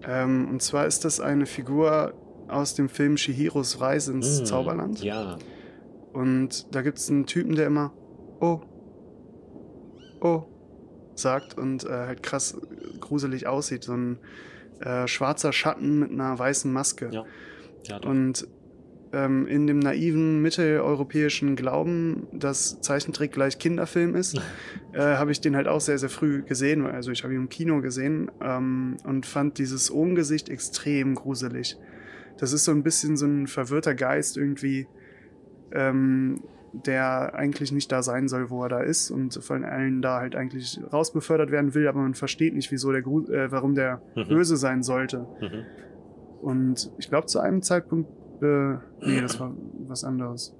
Ähm, und zwar ist das eine Figur aus dem Film Shihiros Reise ins Hm, Zauberland. Ja. Und da gibt es einen Typen, der immer Oh, oh sagt und äh, halt krass gruselig aussieht. So ein äh, schwarzer Schatten mit einer weißen Maske. Ja. Ja, doch. Und ähm, in dem naiven mitteleuropäischen Glauben, dass Zeichentrick gleich Kinderfilm ist, äh, habe ich den halt auch sehr, sehr früh gesehen. Also ich habe ihn im Kino gesehen ähm, und fand dieses Ohmgesicht extrem gruselig. Das ist so ein bisschen so ein verwirrter Geist irgendwie, ähm, der eigentlich nicht da sein soll, wo er da ist und von allen da halt eigentlich rausbefördert werden will, aber man versteht nicht, wieso der Gru äh, warum der Mhm. böse sein sollte. Mhm. Und ich glaube, zu einem Zeitpunkt, äh, nee, das war was anderes.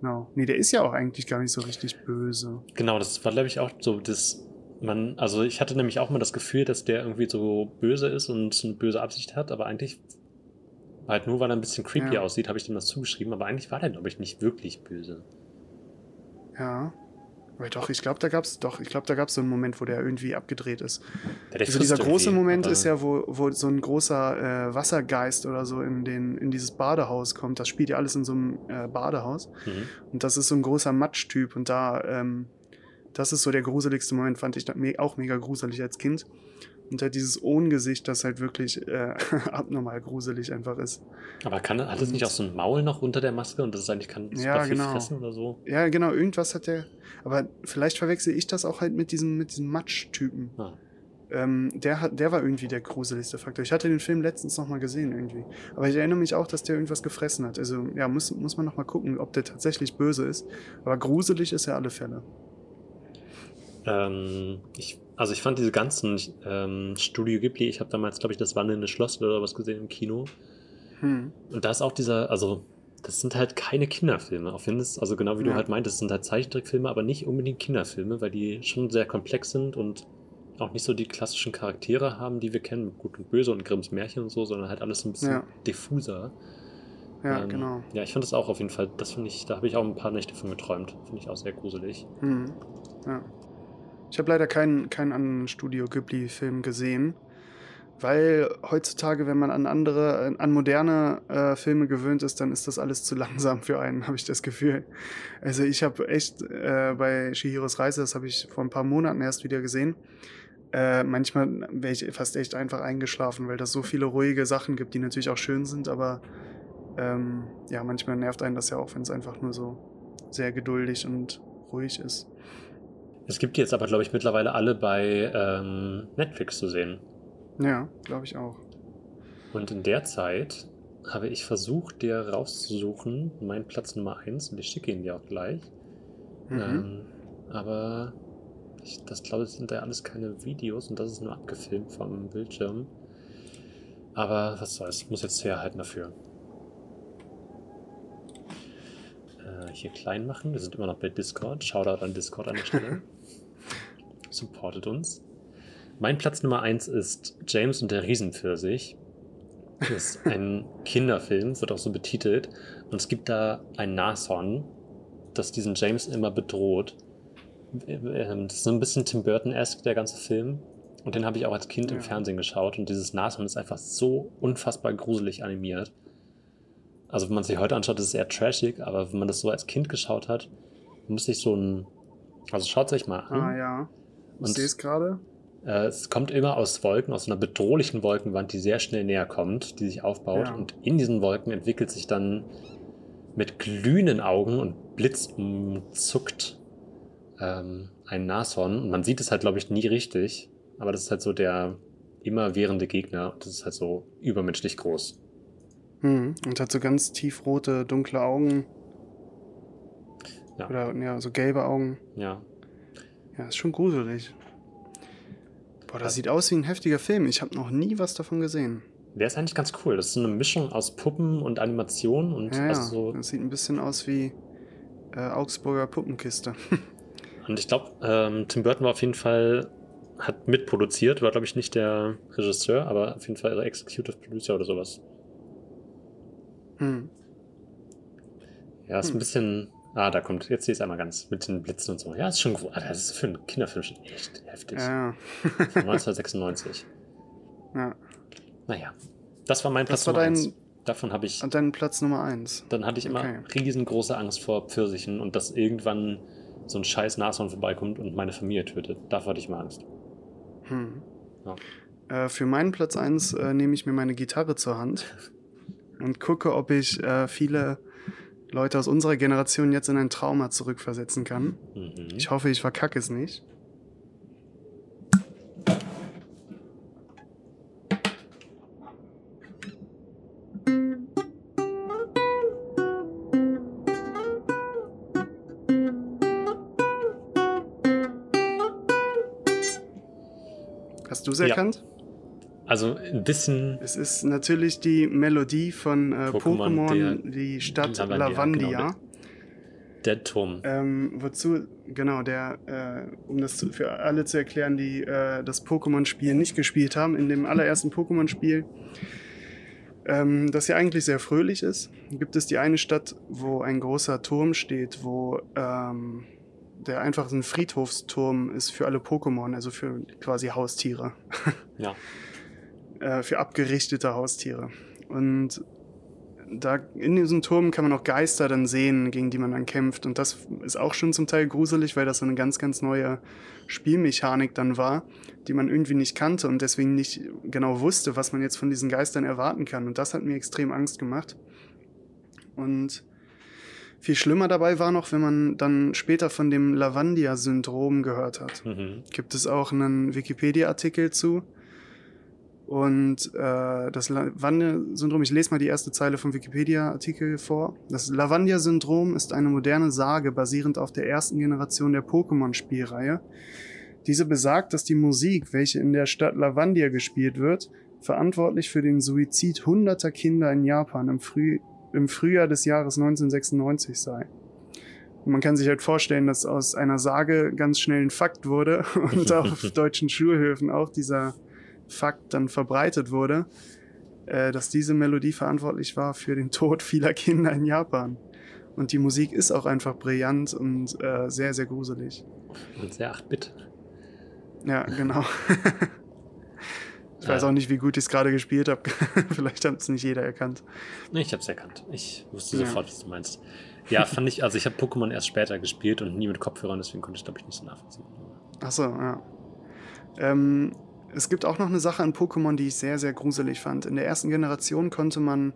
Genau. Nee, der ist ja auch eigentlich gar nicht so richtig böse. Genau, das war, glaube ich, auch so das. Man, also ich hatte nämlich auch mal das Gefühl, dass der irgendwie so böse ist und eine böse Absicht hat, aber eigentlich halt nur, weil er ein bisschen creepy Ja. aussieht, habe ich dem das zugeschrieben, aber eigentlich war der, glaube ich, nicht wirklich böse. Ja. Aber doch, ich glaube, da gab's doch, ich glaube, da gab's so einen Moment, wo der irgendwie abgedreht ist. Der Also dieser große Moment ist ja, wo, wo so ein großer äh, Wassergeist oder so in, den, in dieses Badehaus kommt. Das spielt ja alles in so einem äh, Badehaus. Mhm. Und das ist so ein großer Matschtyp. Und da, ähm, das ist so der gruseligste Moment, fand ich auch mega gruselig als Kind. Und halt dieses Ohngesicht, das halt wirklich äh, abnormal gruselig einfach ist. Aber kann, hat es nicht auch so ein Maul noch unter der Maske und das ist eigentlich kann Ja, genau. fressen oder so? Ja, genau, irgendwas hat der. Aber vielleicht verwechsel ich das auch halt mit diesem, mit diesem Matschtypen. Ah. Ähm, der, hat, der war irgendwie der gruseligste Faktor. Ich hatte den Film letztens nochmal gesehen irgendwie. Aber ich erinnere mich auch, dass der irgendwas gefressen hat. Also ja, muss, muss man nochmal gucken, ob der tatsächlich böse ist. Aber gruselig ist er alle Fälle. Ähm, ich, also ich fand diese ganzen ähm, Studio Ghibli, ich habe damals, glaube ich, das Wandelnde Schloss oder was gesehen im Kino. Hm. Und da ist auch dieser, also das sind halt keine Kinderfilme. Auch wenn es, also genau wie du Ja. halt meintest, es sind halt Zeichentrickfilme, aber nicht unbedingt Kinderfilme, weil die schon sehr komplex sind und auch nicht so die klassischen Charaktere haben, die wir kennen, mit Gut und Böse und Grimms Märchen und so, sondern halt alles ein bisschen Ja. diffuser. Ja, Ähm, genau. Ja, ich fand das auch auf jeden Fall, das finde ich, da habe ich auch ein paar Nächte von geträumt. Finde ich auch sehr gruselig. Hm. Ja. Ich habe leider keinen, keinen anderen Studio Ghibli-Film gesehen. Weil heutzutage, wenn man an andere, an moderne äh, Filme gewöhnt ist, dann ist das alles zu langsam für einen, habe ich das Gefühl. Also ich habe echt äh, bei Shihiros Reise, das habe ich vor ein paar Monaten erst wieder gesehen, äh, manchmal wäre ich fast echt einfach eingeschlafen, weil das so viele ruhige Sachen gibt, die natürlich auch schön sind, aber ähm, ja, manchmal nervt einen das ja auch, wenn es einfach nur so sehr geduldig und ruhig ist. Es gibt die jetzt aber, glaube ich, mittlerweile alle bei ähm, Netflix zu sehen. Ja, glaube ich auch. Und in der Zeit habe ich versucht, dir rauszusuchen, meinen Platz Nummer 1, und ich schicke ihn dir auch gleich. Mhm. Ähm, aber ich, das glaube ich sind ja alles keine Videos und das ist nur abgefilmt vom Bildschirm. Aber was soll's, ich muss jetzt herhalten dafür. Äh, hier klein machen, wir sind immer noch bei Discord. Shoutout an Discord an der Stelle. Supportet uns. Mein Platz Nummer 1 ist James und der Riesenpfirsich. Das ist ein Kinderfilm, wird auch so betitelt. Und es gibt da ein Nashorn, das diesen James immer bedroht. Ähm, Das ist so ein bisschen Tim Burton-esque, der ganze Film. Und den habe ich auch als Kind im Ja. Fernsehen geschaut. Und dieses Nashorn ist einfach so unfassbar gruselig animiert. Also, wenn man sich heute anschaut, ist es eher trashig, aber wenn man das so als Kind geschaut hat, muss ich so ein. Also, schaut es euch mal an. Ah ja. Ich Und- sehe es gerade. Äh, es kommt immer aus Wolken, aus einer bedrohlichen Wolkenwand, die sehr schnell näher kommt, die sich aufbaut. Ja. Und in diesen Wolken entwickelt sich dann mit glühenden Augen und blitzumzuckt ähm, ein Nashorn. Und man sieht es halt, glaube ich, nie richtig. Aber das ist halt so der immerwährende Gegner. Und das ist halt so übermenschlich groß. Mhm. Und hat so ganz tiefrote, dunkle Augen. Ja. Oder ja, so gelbe Augen. Ja. Ja, ist schon gruselig. Boah, das sieht aus wie ein heftiger Film. Ich habe noch nie was davon gesehen. Der ist eigentlich ganz cool. Das ist so eine Mischung aus Puppen und Animation. Und Ja, also so Das sieht ein bisschen aus wie äh, Augsburger Puppenkiste. Und ich glaube, ähm, Tim Burton war auf jeden Fall, hat mitproduziert, war glaube ich nicht der Regisseur, aber auf jeden Fall Executive Producer oder sowas. hm. Ja, ist Hm. ein bisschen. Ah, da kommt, jetzt sehe ich es einmal ganz mit den Blitzen und so. Ja, ist schon gro- ah, Das ist für einen Kinderfilm schon echt heftig. Ja, Von 1996. ja. Naja, das war mein Das Platz war Nummer dein- eins. Davon habe ich, Und dann Platz Nummer eins. dann hatte ich immer Okay. riesengroße Angst vor Pfirsichen und dass irgendwann so ein scheiß Nashorn vorbeikommt und meine Familie tötet. Davor hatte ich mal Angst. Hm. Ja. Äh, für meinen Platz 1 äh, nehme ich mir meine Gitarre zur Hand und gucke, ob ich äh, viele Leute aus unserer Generation jetzt in ein Trauma zurückversetzen kann. Mhm. Ich hoffe, ich verkacke es nicht. Hast du es ja. erkannt? Also ein bisschen Es ist natürlich die Melodie von äh, Pokémon, Pokémon, der die Stadt Lavandia, Lavandia. genau, der Turm. Ähm, wozu, genau, der, äh, um das zu, für alle zu erklären, die äh, das Pokémon-Spiel nicht gespielt haben, in dem allerersten Pokémon-Spiel, ähm, das ja eigentlich sehr fröhlich ist, gibt es die eine Stadt, wo ein großer Turm steht, wo ähm, der einfach ein Friedhofsturm ist für alle Pokémon, also für quasi Haustiere, Ja. äh, für abgerichtete Haustiere. Und da in diesem Turm kann man auch Geister dann sehen, gegen die man dann kämpft. Und das ist auch schon zum Teil gruselig, weil das so eine ganz, ganz neue Spielmechanik dann war, die man irgendwie nicht kannte und deswegen nicht genau wusste, was man jetzt von diesen Geistern erwarten kann. Und das hat mir extrem Angst gemacht. Und viel schlimmer dabei war noch, wenn man dann später von dem Lavandia-Syndrom gehört hat Mhm. gibt es auch einen Wikipedia-Artikel zu. Und äh, das Lavandia-Syndrom, ich lese mal die erste Zeile vom Wikipedia-Artikel vor. Das Lavandia-Syndrom ist eine moderne Sage basierend auf der ersten Generation der Pokémon-Spielreihe. Diese besagt, dass die Musik, welche in der Stadt Lavandia gespielt wird, verantwortlich für den Suizid hunderter Kinder in Japan im, Früh im Frühjahr des Jahres 1996 sei. Und man kann sich halt vorstellen, dass aus einer Sage ganz schnell ein Fakt wurde und auf deutschen Schulhöfen auch dieser Fakt dann verbreitet wurde, äh, dass diese Melodie verantwortlich war für den Tod vieler Kinder in Japan. Und die Musik ist auch einfach brillant und äh, sehr, sehr gruselig. Und sehr 8-Bit. Ja, genau. ich weiß auch nicht, wie gut ich es gerade gespielt habe. Vielleicht hat es nicht jeder erkannt. Nee, ich hab's erkannt. Ich wusste Ja. sofort, was du meinst. Ja, fand ich, also ich habe Pokémon erst später gespielt und nie mit Kopfhörern, deswegen konnte ich, glaube ich, nicht so nachvollziehen. Achso, ja. Ähm, es gibt auch noch eine Sache an Pokémon, die ich sehr, sehr gruselig fand. In der ersten Generation konnte man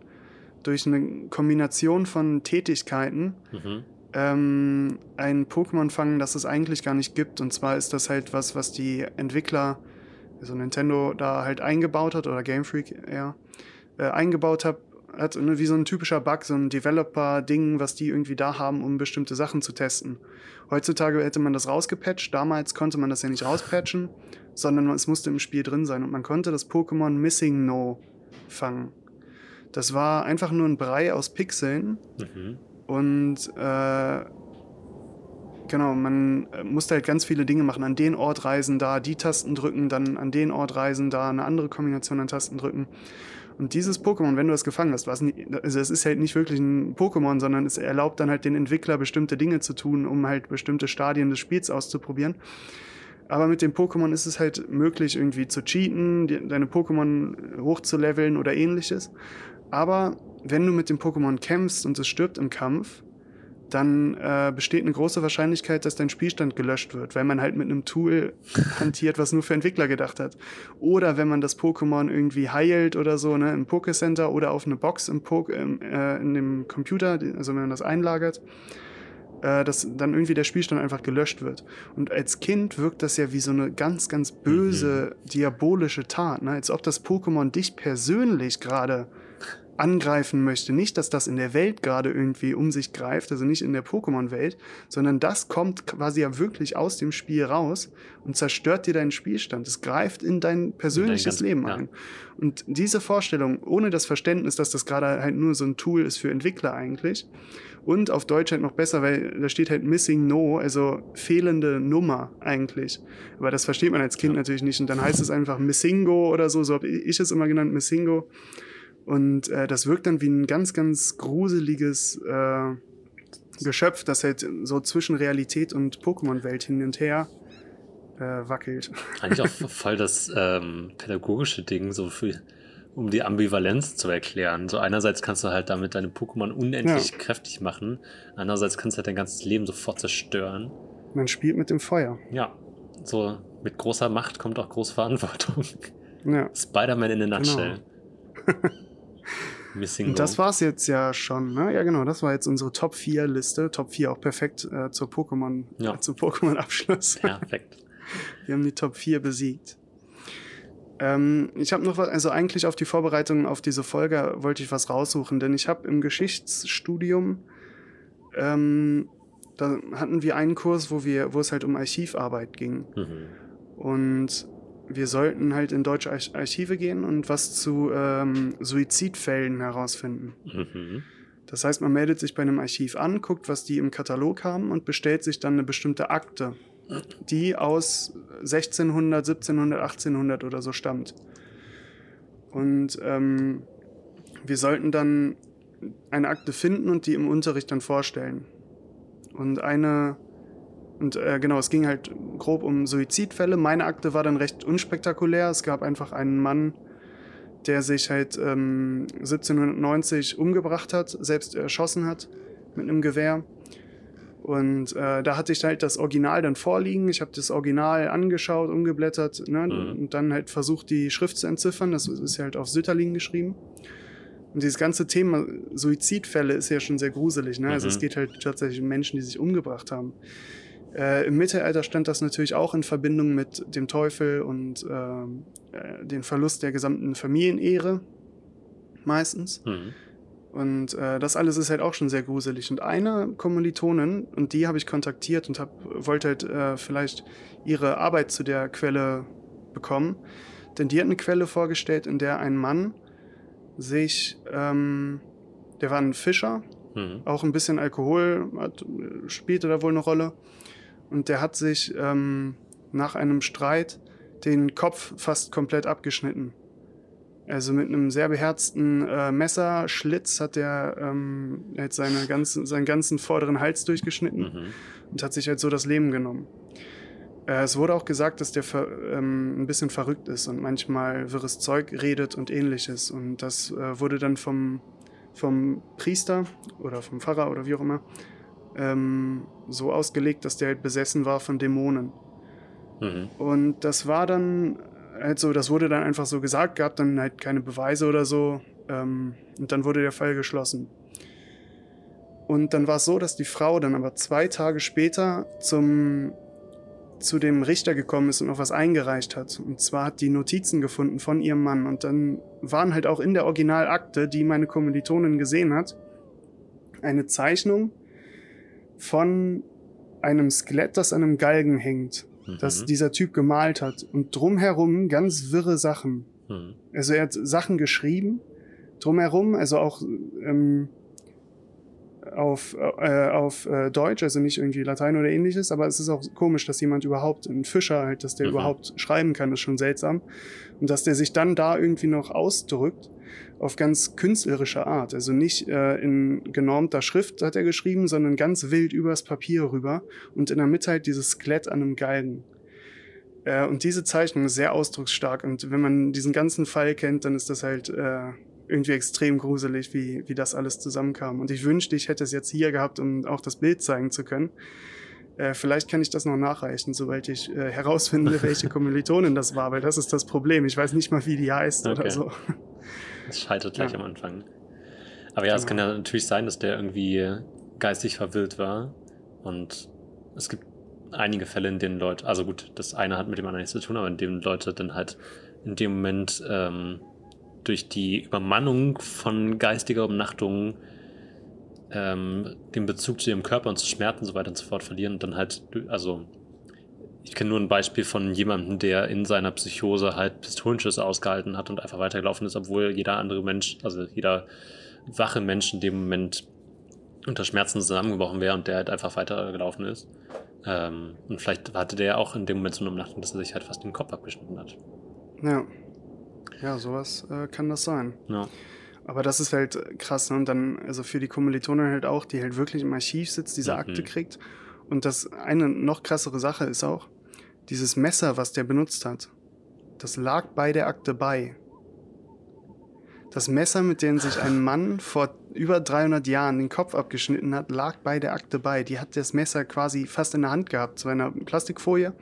durch eine Kombination von Tätigkeiten Mhm. ähm, ein Pokémon fangen, das es eigentlich gar nicht gibt. Und zwar ist das halt was, was die Entwickler, also Nintendo, da halt eingebaut hat, oder Game Freak eher, äh, eingebaut hat, hat ne, wie so ein typischer Bug, so ein Developer-Ding, was die irgendwie da haben, um bestimmte Sachen zu testen. Heutzutage hätte man das rausgepatcht, damals konnte man das ja nicht rauspatchen, sondern es musste im Spiel drin sein und man konnte das Pokémon Missing No fangen. Das war einfach nur ein Brei aus Pixeln, Mhm. und äh, genau, man äh, musste halt ganz viele Dinge machen. An den Ort reisen, da die Tasten drücken, dann an den Ort reisen, da eine andere Kombination an Tasten drücken. Und dieses Pokémon, wenn du das gefangen hast, was nie, also es ist halt nicht wirklich ein Pokémon, sondern es erlaubt dann halt den Entwickler bestimmte Dinge zu tun, um halt bestimmte Stadien des Spiels auszuprobieren. Aber mit dem Pokémon ist es halt möglich, irgendwie zu cheaten, die, deine Pokémon hochzuleveln oder ähnliches. Aber wenn du mit dem Pokémon kämpfst und es stirbt im Kampf, dann äh, besteht eine große Wahrscheinlichkeit, dass dein Spielstand gelöscht wird, weil man halt mit einem Tool hantiert, was nur für Entwickler gedacht hat. Oder wenn man das Pokémon irgendwie heilt oder so, ne, im Pokécenter oder auf eine Box im Po- im, äh, in dem Computer, also wenn man das einlagert, äh, dass dann irgendwie der Spielstand einfach gelöscht wird. Und als Kind wirkt das ja wie so eine ganz, ganz böse, diabolische Tat, ne? als ob das Pokémon dich persönlich gerade angreifen möchte. Nicht, dass das in der Welt gerade irgendwie um sich greift, also nicht in der Pokémon-Welt, sondern das kommt quasi ja wirklich aus dem Spiel raus und zerstört dir deinen Spielstand. Es greift in dein persönliches ganz- Leben ja. ein. Und diese Vorstellung, ohne das Verständnis, dass das gerade halt nur so ein Tool ist für Entwickler eigentlich, und auf Deutsch halt noch besser, weil da steht halt Missing No, also fehlende Nummer eigentlich. Aber das versteht man als Kind natürlich nicht. Und dann heißt es einfach Missingo oder so, so habe ich es immer genannt, Missingo. Und äh, das wirkt dann wie ein ganz, ganz gruseliges äh, Geschöpf, das halt so zwischen Realität und Pokémon-Welt hin und her äh, wackelt. Eigentlich auch voll das ähm, pädagogische Ding, so für, um die Ambivalenz zu erklären. So einerseits kannst du halt damit deine Pokémon unendlich Ja. kräftig machen, andererseits kannst du halt dein ganzes Leben sofort zerstören. Man spielt mit dem Feuer. Ja, so mit großer Macht kommt auch große Verantwortung. Ja. Spider-Man in a nutshell. Missing Und das Go. war's jetzt ja schon, ne? Ja, genau, das war jetzt unsere Top 4 Liste. Top 4 auch perfekt äh, zur Pokémon, Ja. äh, zum Pokémon-Abschluss. Perfekt. Wir haben die Top 4 besiegt. Ähm, ich habe noch was, also eigentlich auf die Vorbereitung auf diese Folge wollte ich was raussuchen, denn ich habe im Geschichtsstudium, ähm, da hatten wir einen Kurs, wo wir, wo es halt um Archivarbeit ging. Mhm. Und wir sollten halt in deutsche Arch Archive gehen und was zu ähm, Suizidfällen herausfinden. Mhm. Das heißt, man meldet sich bei einem Archiv an, guckt, was die im Katalog haben und bestellt sich dann eine bestimmte Akte, die aus 1600, 1700, 1800 oder so stammt. Und ähm, wir sollten dann eine Akte finden und die im Unterricht dann vorstellen. Und eine, und äh, genau, es ging halt grob um Suizidfälle. Meine Akte war dann recht unspektakulär. Es gab einfach einen Mann, der sich halt ähm, 1790 umgebracht hat, selbst erschossen hat mit einem Gewehr. Und äh, da hatte ich halt das Original dann vorliegen. Ich habe das Original angeschaut, umgeblättert ne? Mhm. und dann halt versucht, die Schrift zu entziffern. Das ist ja halt auf Sütterlin geschrieben. Und dieses ganze Thema Suizidfälle ist ja schon sehr gruselig. Ne? Also Mhm. es geht halt tatsächlich um Menschen, die sich umgebracht haben. Äh, Im Mittelalter stand das natürlich auch in Verbindung mit dem Teufel und ähm, äh, den Verlust der gesamten Familienehre meistens. Mhm. Und äh, das alles ist halt auch schon sehr gruselig. Und eine Kommilitonin, und die habe ich kontaktiert und hab, wollte halt äh, vielleicht ihre Arbeit zu der Quelle bekommen. Denn die hat eine Quelle vorgestellt, in der ein Mann sich, ähm, der war ein Fischer, Mhm. auch ein bisschen Alkohol hat, spielte da wohl eine Rolle. Und der hat sich ähm, nach einem Streit den Kopf fast komplett abgeschnitten. Also mit einem sehr beherzten äh, Messerschlitz hat er ähm, halt seine ganzen, seinen ganzen vorderen Hals durchgeschnitten Mhm. und hat sich halt so das Leben genommen. Äh, es wurde auch gesagt, dass der ähm, ein bisschen verrückt ist und manchmal wirres Zeug redet und ähnliches. Und das äh, wurde dann vom, vom Priester oder vom Pfarrer oder wie auch immer ähm, so ausgelegt, dass der halt besessen war von Dämonen. Mhm. Und das war dann halt so, das wurde dann einfach so gesagt, gab dann halt keine Beweise oder so. Ähm, und dann wurde der Fall geschlossen. Und dann war es so, dass die Frau dann aber zwei Tage später zum, zu dem Richter gekommen ist und noch was eingereicht hat. Und zwar hat die Notizen gefunden von ihrem Mann. Und dann waren halt auch in der Originalakte, die meine Kommilitonin gesehen hat, eine Zeichnung von einem Skelett, das an einem Galgen hängt das Mhm. dieser Typ gemalt hat. Und drumherum ganz wirre Sachen. Mhm. Also er hat Sachen geschrieben, drumherum, also auch ähm, auf, äh, auf äh, Deutsch, also nicht irgendwie Latein oder ähnliches, aber es ist auch komisch, dass jemand überhaupt, ein Fischer halt, dass der Mhm. überhaupt schreiben kann, ist schon seltsam. Und dass der sich dann da irgendwie noch ausdrückt auf ganz künstlerische Art. Also nicht äh, in genormter Schrift hat er geschrieben, sondern ganz wild übers Papier rüber und in der Mitte halt dieses Skelett an einem Galgen. Äh, und diese Zeichnung ist sehr ausdrucksstark. Und wenn man diesen ganzen Fall kennt, dann ist das halt äh, irgendwie extrem gruselig, wie, wie das alles zusammenkam. Und ich wünschte, ich hätte es jetzt hier gehabt, um auch das Bild zeigen zu können. Äh, vielleicht kann ich das noch nachreichen, sobald ich äh, herausfinde, welche Kommilitonin das war, weil das ist das Problem. Ich weiß nicht mal, wie die heißt Okay. oder so. Es scheitert gleich Ja. am Anfang. Aber ja, es Genau. kann ja natürlich sein, dass der irgendwie geistig verwirrt war. Und es gibt einige Fälle, in denen Leute, also gut, das eine hat mit dem anderen nichts zu tun, aber in denen Leute dann halt in dem Moment ähm, durch die Übermannung von geistiger Umnachtung ähm, den Bezug zu ihrem Körper und zu Schmerzen und so weiter und so fort verlieren und dann halt, also ich kenne nur ein Beispiel von jemandem, der in seiner Psychose halt Pistolenschüsse ausgehalten hat und einfach weitergelaufen ist, obwohl jeder andere Mensch, also jeder wache Mensch in dem Moment unter Schmerzen zusammengebrochen wäre und der halt einfach weitergelaufen ist. Ähm, und vielleicht hatte der auch in dem Moment so eine Umnachtung, dass er sich halt fast den Kopf abgeschnitten hat. Ja. Ja, sowas äh, kann das sein. Ja. Aber das ist halt krass, ne? Und dann, also für die Kommilitonin halt auch, die halt wirklich im Archiv sitzt, diese Mhm. Akte kriegt. Und das eine noch krassere Sache ist auch, dieses Messer, was der benutzt hat, das lag bei der Akte bei. Das Messer, mit dem sich ein Mann vor über 300 Jahren den Kopf abgeschnitten hat, lag bei der Akte bei. Die hat das Messer quasi fast in der Hand gehabt, zwar in einer Plastikfolie,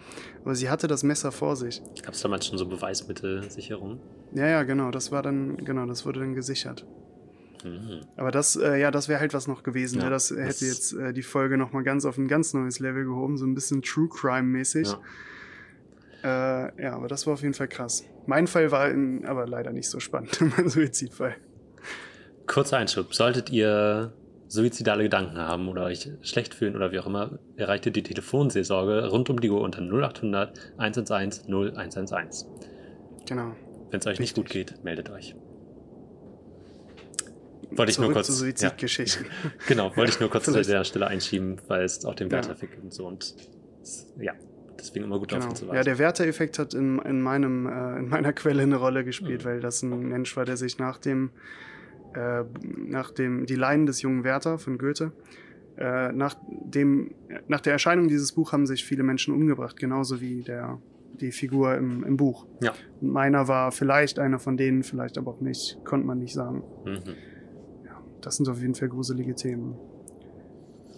aber sie hatte das Messer vor sich. Gab es damals schon so Beweismittelsicherung? Ja, ja, genau, das war dann, genau, das wurde dann gesichert. Mhm. Aber das, äh, ja, das wäre halt was noch gewesen. Ja, ne? Das das- hätte jetzt äh, die Folge nochmal ganz auf ein ganz neues Level gehoben, so ein bisschen True Crime-mäßig. Ja. Äh, ja, aber das war auf jeden Fall krass. Mein Fall war in, aber leider nicht so spannend, mein Suizidfall. Kurzer Einschub. Solltet ihr suizidale Gedanken haben oder euch schlecht fühlen oder wie auch immer, erreicht ihr die Telefonseelsorge rund um die Uhr unter 0800 111 0111. Genau. Wenn es euch nicht Richtig. gut geht, meldet euch. Wollte ich nur kurz. zu ja, Suizidgeschichten. genau, wollte ich nur kurz an Vielleicht- der Stelle einschieben, weil es auch den Ja. Werteffekt gibt und so und ja, deswegen immer gut darauf Genau. hinzuweisen. Ja, der Werther-Effekt hat in, in, meinem, äh, in meiner Quelle eine Rolle gespielt, Mhm. weil das ein Mensch war, der sich nach dem, äh, nach dem Die Leiden des jungen Werther von Goethe, äh, nach, dem, nach der Erscheinung dieses Buch haben sich viele Menschen umgebracht, genauso wie der, die Figur im, im Buch. Ja. Und meiner war vielleicht einer von denen, vielleicht aber auch nicht, konnte man nicht sagen. Mhm. Ja, das sind auf jeden Fall gruselige Themen.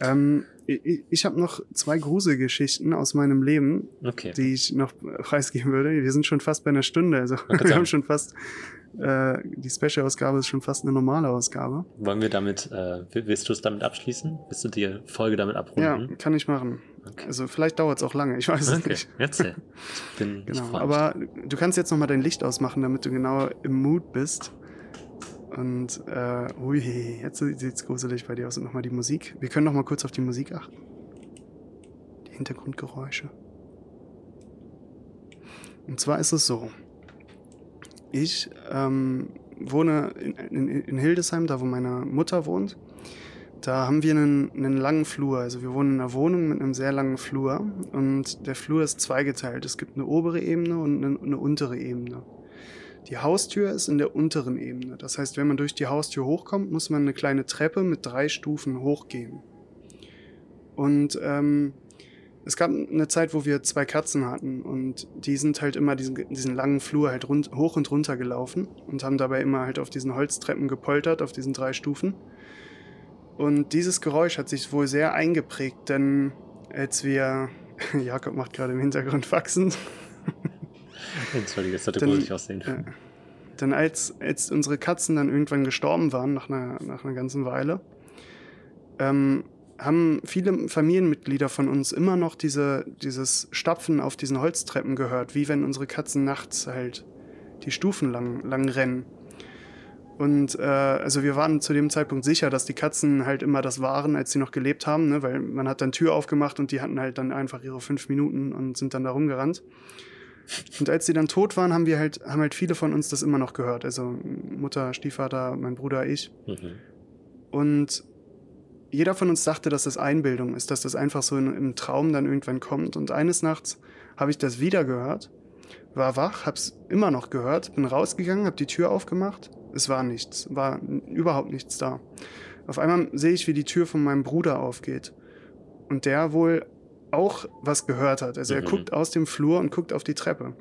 Ähm, ich ich habe noch zwei Gruselgeschichten aus meinem Leben, Okay. die ich noch preisgeben würde. Wir sind schon fast bei einer Stunde, also wir sagen. haben schon fast, äh, die Special-Ausgabe ist schon fast eine normale Ausgabe. Wollen wir damit, äh, will- willst du es damit abschließen? Willst du die Folge damit Ja, abrunden? kann ich machen. Okay. Also vielleicht dauert es auch lange, ich weiß es Okay, nicht. erzähl. Ich bin Genau, aber du kannst jetzt nochmal dein Licht ausmachen, damit du genau im Mood bist. Und, äh, ui, jetzt sieht's gruselig bei dir aus. Und nochmal die Musik. Wir können nochmal kurz auf die Musik achten. Die Hintergrundgeräusche. Und zwar ist es so. Ich ähm, wohne in, in, in Hildesheim, da wo meine Mutter wohnt. Da haben wir einen, einen langen Flur. Also wir wohnen in einer Wohnung mit einem sehr langen Flur. Und der Flur ist zweigeteilt. Es gibt eine obere Ebene und eine, eine untere Ebene. Die Haustür ist in der unteren Ebene. Das heißt, wenn man durch die Haustür hochkommt, muss man eine kleine Treppe mit drei Stufen hochgehen. Und ähm, es gab eine Zeit, wo wir zwei Katzen hatten und die sind halt immer diesen, diesen langen Flur halt rund, hoch und runter gelaufen und haben dabei immer halt auf diesen Holztreppen gepoltert, auf diesen drei Stufen. Und dieses Geräusch hat sich wohl sehr eingeprägt, denn als wir, Jakob macht gerade im Hintergrund Faxen, Entschuldige, es sollte Dann- gruselig aussehen. äh, denn als, als unsere Katzen dann irgendwann gestorben waren, nach einer, nach einer ganzen Weile, ähm, haben viele Familienmitglieder von uns immer noch diese, dieses Stapfen auf diesen Holztreppen gehört, wie wenn unsere Katzen nachts halt die Stufen lang, lang rennen. Und äh, also wir waren zu dem Zeitpunkt sicher, dass die Katzen halt immer das waren, als sie noch gelebt haben, ne? weil man hat dann Tür aufgemacht und die hatten halt dann einfach ihre fünf Minuten und sind dann da rumgerannt. Und als sie dann tot waren, haben wir halt, haben halt viele von uns das immer noch gehört. Also Mutter, Stiefvater, mein Bruder, ich. Mhm. Und jeder von uns dachte, dass das Einbildung ist, dass das einfach so in, im Traum dann irgendwann kommt. Und eines Nachts habe ich das wieder gehört, war wach, hab's immer noch gehört, bin rausgegangen, hab die Tür aufgemacht. Es war nichts, war überhaupt nichts da. Auf einmal sehe ich, wie die Tür von meinem Bruder aufgeht. Und der wohl auch was gehört hat. Also er Mhm. guckt aus dem Flur und guckt auf die Treppe.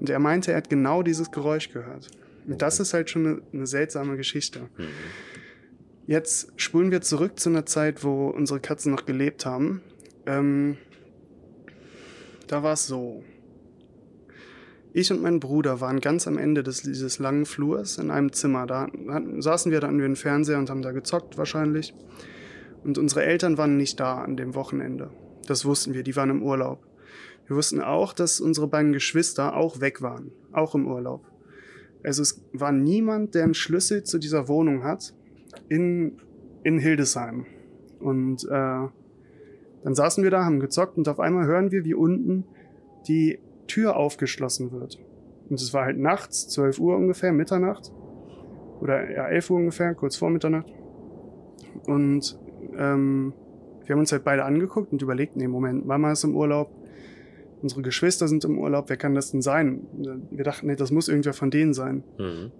Und er meinte, er hat genau dieses Geräusch gehört. Und das ist halt schon eine, eine seltsame Geschichte. Mhm. Jetzt spulen wir zurück zu einer Zeit, wo unsere Katzen noch gelebt haben. Ähm, da war es so. Ich und mein Bruder waren ganz am Ende des, dieses langen Flurs in einem Zimmer. Da hatten, saßen wir, da hatten wir einen Fernseher und haben da gezockt wahrscheinlich. Und unsere Eltern waren nicht da an dem Wochenende. Das wussten wir, die waren im Urlaub. Wir wussten auch, dass unsere beiden Geschwister auch weg waren, auch im Urlaub. Also es war niemand, der einen Schlüssel zu dieser Wohnung hat in, in Hildesheim. Und äh, dann saßen wir da, haben gezockt und auf einmal hören wir, wie unten die Tür aufgeschlossen wird. Und es war halt nachts, 12 Uhr ungefähr, Mitternacht. Oder ja, 11 Uhr ungefähr, kurz vor Mitternacht. Und ähm, wir haben uns halt beide angeguckt und überlegt, nee, Moment, Mama ist im Urlaub, unsere Geschwister sind im Urlaub, wer kann das denn sein? Wir dachten, nee, das muss irgendwer von denen sein. Mhm.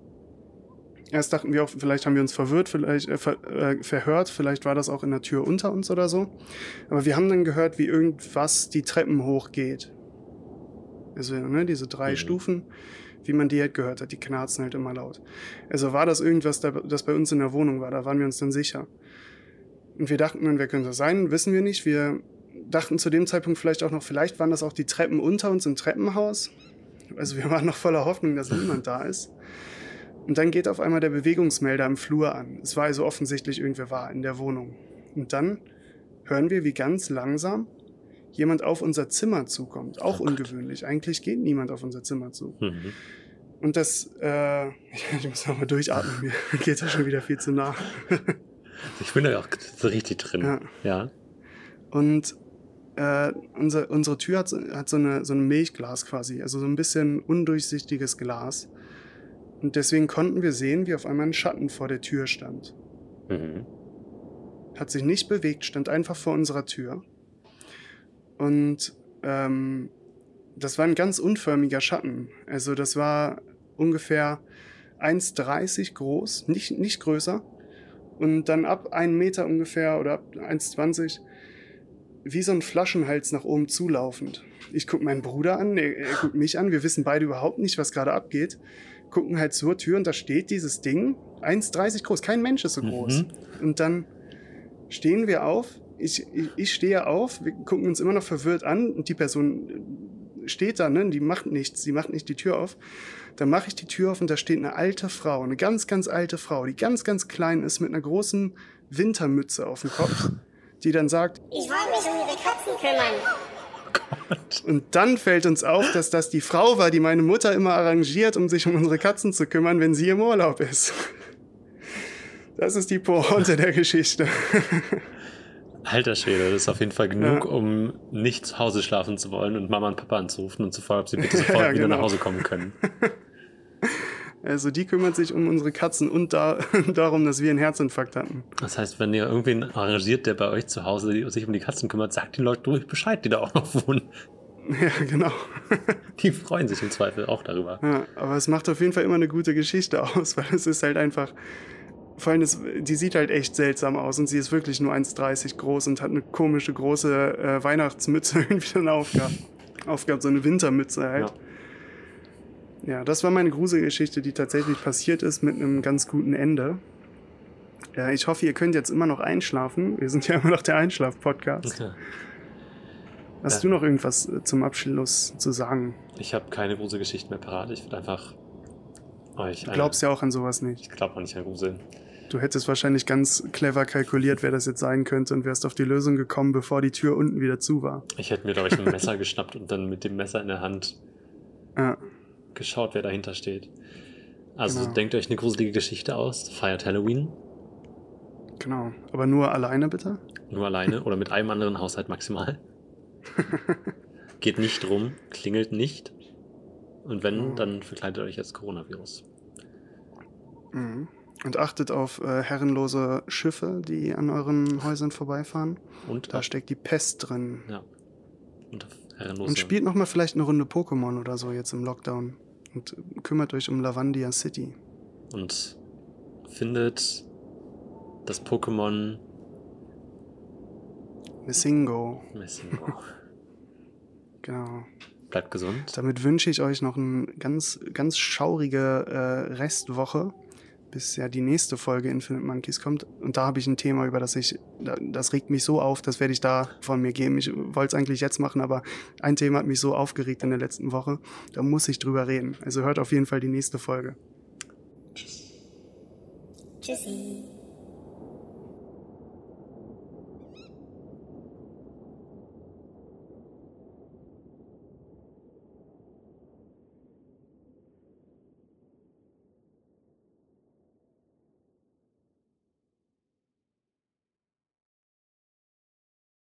Erst dachten wir auch, vielleicht haben wir uns verwirrt, vielleicht äh, ver, äh, verhört, vielleicht war das auch in der Tür unter uns oder so. Aber wir haben dann gehört, wie irgendwas die Treppen hochgeht. Also ne, diese drei Mhm. Stufen, wie man die halt gehört hat, die knarzen halt immer laut. Also war das irgendwas, da- das bei uns in der Wohnung war, da waren wir uns dann sicher. Und wir dachten dann, wer könnte das sein? Wissen wir nicht. Wir dachten zu dem Zeitpunkt vielleicht auch noch, vielleicht waren das auch die Treppen unter uns im Treppenhaus. Also wir waren noch voller Hoffnung, dass niemand da ist. Und dann geht auf einmal der Bewegungsmelder im Flur an. Es war also offensichtlich irgendwer war in der Wohnung. Und dann hören wir, wie ganz langsam jemand auf unser Zimmer zukommt. Auch Oh ungewöhnlich. Eigentlich geht niemand auf unser Zimmer zu. Mhm. Und das, äh, ich muss noch mal durchatmen, mir geht das schon wieder viel zu nah. Ich bin da auch so richtig drin. Ja. Ja. Und äh, unser, unsere Tür hat, so- hat so, eine, so ein Milchglas quasi, also so ein bisschen undurchsichtiges Glas. Und deswegen konnten wir sehen, wie auf einmal ein Schatten vor der Tür stand. Mhm. Hat sich nicht bewegt, stand einfach vor unserer Tür. Und ähm, das war ein ganz unförmiger Schatten. Also das war ungefähr 1,30 groß, nicht, nicht größer. Und dann ab 1 Meter ungefähr oder ab 1,20 wie so ein Flaschenhals nach oben zulaufend. Ich gucke meinen Bruder an, er, er guckt mich an, wir wissen beide überhaupt nicht, was gerade abgeht. Gucken halt zur Tür und da steht dieses Ding, 1,30 groß, kein Mensch ist so groß. Mhm. Und dann stehen wir auf, ich, ich, ich stehe auf, wir gucken uns immer noch verwirrt an und die Person steht da, ne? die macht nichts, die macht nicht die Tür auf. Dann mache ich die Tür auf und da steht eine alte Frau, eine ganz, ganz alte Frau, die ganz, ganz klein ist mit einer großen Wintermütze auf dem Kopf, die dann sagt, Ich wollte mich um ihre Katzen kümmern. und dann fällt uns auf, dass das die Frau war, die meine Mutter immer arrangiert, um sich um unsere Katzen zu kümmern, wenn sie im Urlaub ist. Das ist die Pointe der Geschichte. Alter Schwede, das ist auf jeden Fall genug, Ja. um nicht zu Hause schlafen zu wollen und Mama und Papa anzurufen und zu fragen, ob sie bitte sofort Ja, wieder nach genau. Hause kommen können. Also die kümmert sich um unsere Katzen und da, darum, dass wir einen Herzinfarkt hatten. Das heißt, wenn ihr irgendwen arrangiert, der bei euch zu Hause sich um die Katzen kümmert, sagt den Leuten ruhig Bescheid, die da auch noch wohnen. Ja, genau. Die freuen sich im Zweifel auch darüber. Ja, aber es macht auf jeden Fall immer eine gute Geschichte aus, weil es ist halt einfach. Vor allem, das, die sieht halt echt seltsam aus und sie ist wirklich nur 1,30 groß und hat eine komische große äh, Weihnachtsmütze irgendwie dann aufgehabt. Aufgehabt, so eine Wintermütze halt. Ja. das war meine Gruselgeschichte, die tatsächlich passiert ist mit einem ganz guten Ende. Ja, ich hoffe, ihr könnt jetzt immer noch einschlafen. Wir sind ja immer noch der Einschlaf-Podcast. Ja. Hast Ja. du noch irgendwas äh, zum Abschluss zu sagen? Ich habe keine Gruselgeschichten mehr parat. Ich würde einfach euch. Du glaubst ja auch an sowas nicht. Ich glaube auch nicht an Grusel. Du hättest wahrscheinlich ganz clever kalkuliert, wer das jetzt sein könnte und wärst auf die Lösung gekommen, bevor die Tür unten wieder zu war. Ich hätte mir, glaube ich, ein Messer geschnappt und dann mit dem Messer in der Hand Ja, geschaut, wer dahinter steht. Also Genau. denkt euch eine gruselige Geschichte aus, feiert Halloween, genau. Aber nur alleine bitte? nur alleine oder mit einem anderen Haushalt maximal. Geht nicht rum, klingelt nicht. Und wenn, Mhm. dann verkleidet euch als Coronavirus. Mhm. Und achtet auf äh, herrenlose Schiffe, die an euren Häusern vorbeifahren. Und, Da steckt die Pest drin. ja. Und herrenlose. Und spielt nochmal vielleicht eine Runde Pokémon oder so jetzt im Lockdown. Und kümmert euch um Lavandia City. und findet das Pokémon Messingo. Messingo. Genau. Bleibt gesund. Damit wünsche ich euch noch eine ganz, ganz schaurige äh, Restwoche, bis ja die nächste Folge Infinite Monkeys kommt. Und da habe ich ein Thema, über das ich, da- das regt mich so auf, das werde ich da von mir geben. Ich wollte es eigentlich jetzt machen, aber ein Thema hat mich so aufgeregt in der letzten Woche. Da muss ich drüber reden. Also hört auf jeden Fall die nächste Folge. Tschüssi.